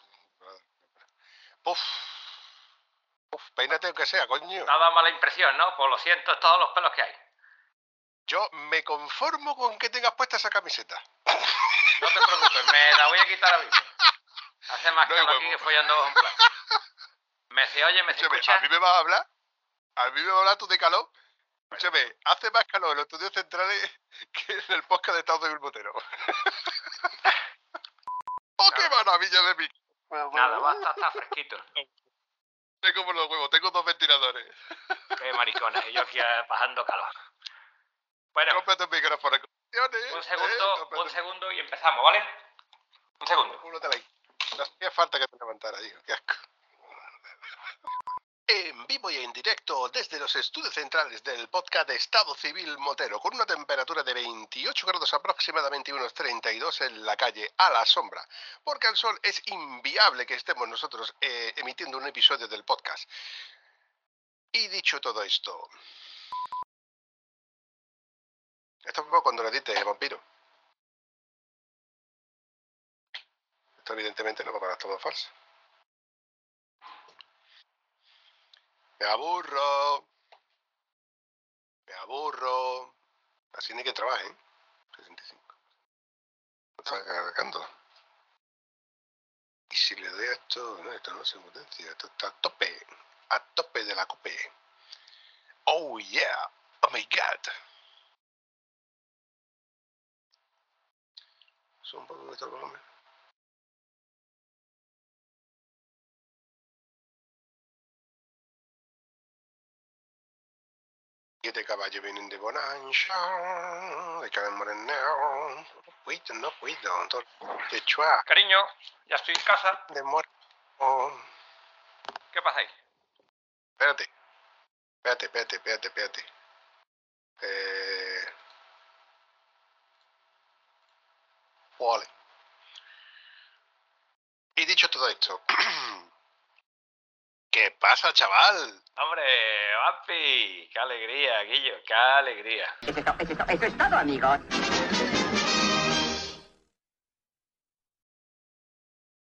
Uf. Uf, peínate aunque sea, coño. Te ha dado mala impresión, ¿no? Pues lo siento, es todos los pelos que hay. Yo me conformo con que tengas puesta esa camiseta. No te preocupes, me la voy a quitar a mismo. Hace más No calor aquí que follando un plato. ¿Me se oye? ¿Me se escucha? a mí me vas a hablar. A mí me vas a hablar tú de calor. Escúchame, hace más calor en los estudios centrales que en el podcast de Estado de Botero. ¡Oh, qué maravilla de mí! Nada, basta, está fresquito. Sé como los huevos, tengo dos ventiladores. Qué maricones, y yo aquí eh, bajando calor. Bueno, Cómprate un micrófono. un segundo, un segundo y empezamos, ¿vale? Un segundo. Únetela ahí. No hacía falta que te levantara, hijo. Qué asco. En vivo y en directo desde los estudios centrales del podcast de Estado Civil Motero, con una temperatura de 28 grados aproximadamente y unos 32 en la calle, a la sombra, porque al sol es inviable que estemos nosotros eh, emitiendo un episodio del podcast. Y dicho todo esto, esto fue cuando le diste vampiro. Esto evidentemente no va para todo falso. Me aburro. Me aburro. Así ni que trabaje. ¿eh? 65. Está cargando. Y si le doy a esto, no, esto no se potencia. Esto está a tope. A tope de la cope. Oh yeah. Oh my god. Sube un poco el volumen. Siete caballos vienen de Bonanza, de Carmen Moreneo. Cuido, no cuido, todo de chua, Cariño, ya estoy en casa. de muerto. ¿Qué pasa ahí? Espérate, espérate, espérate, espérate, espérate. Eh... Vale. Y dicho todo esto, ¿qué pasa, chaval? Hombre, Vampi, qué alegría, Guillo, qué alegría. Eso es, to- eso es to- eso es todo, amigos.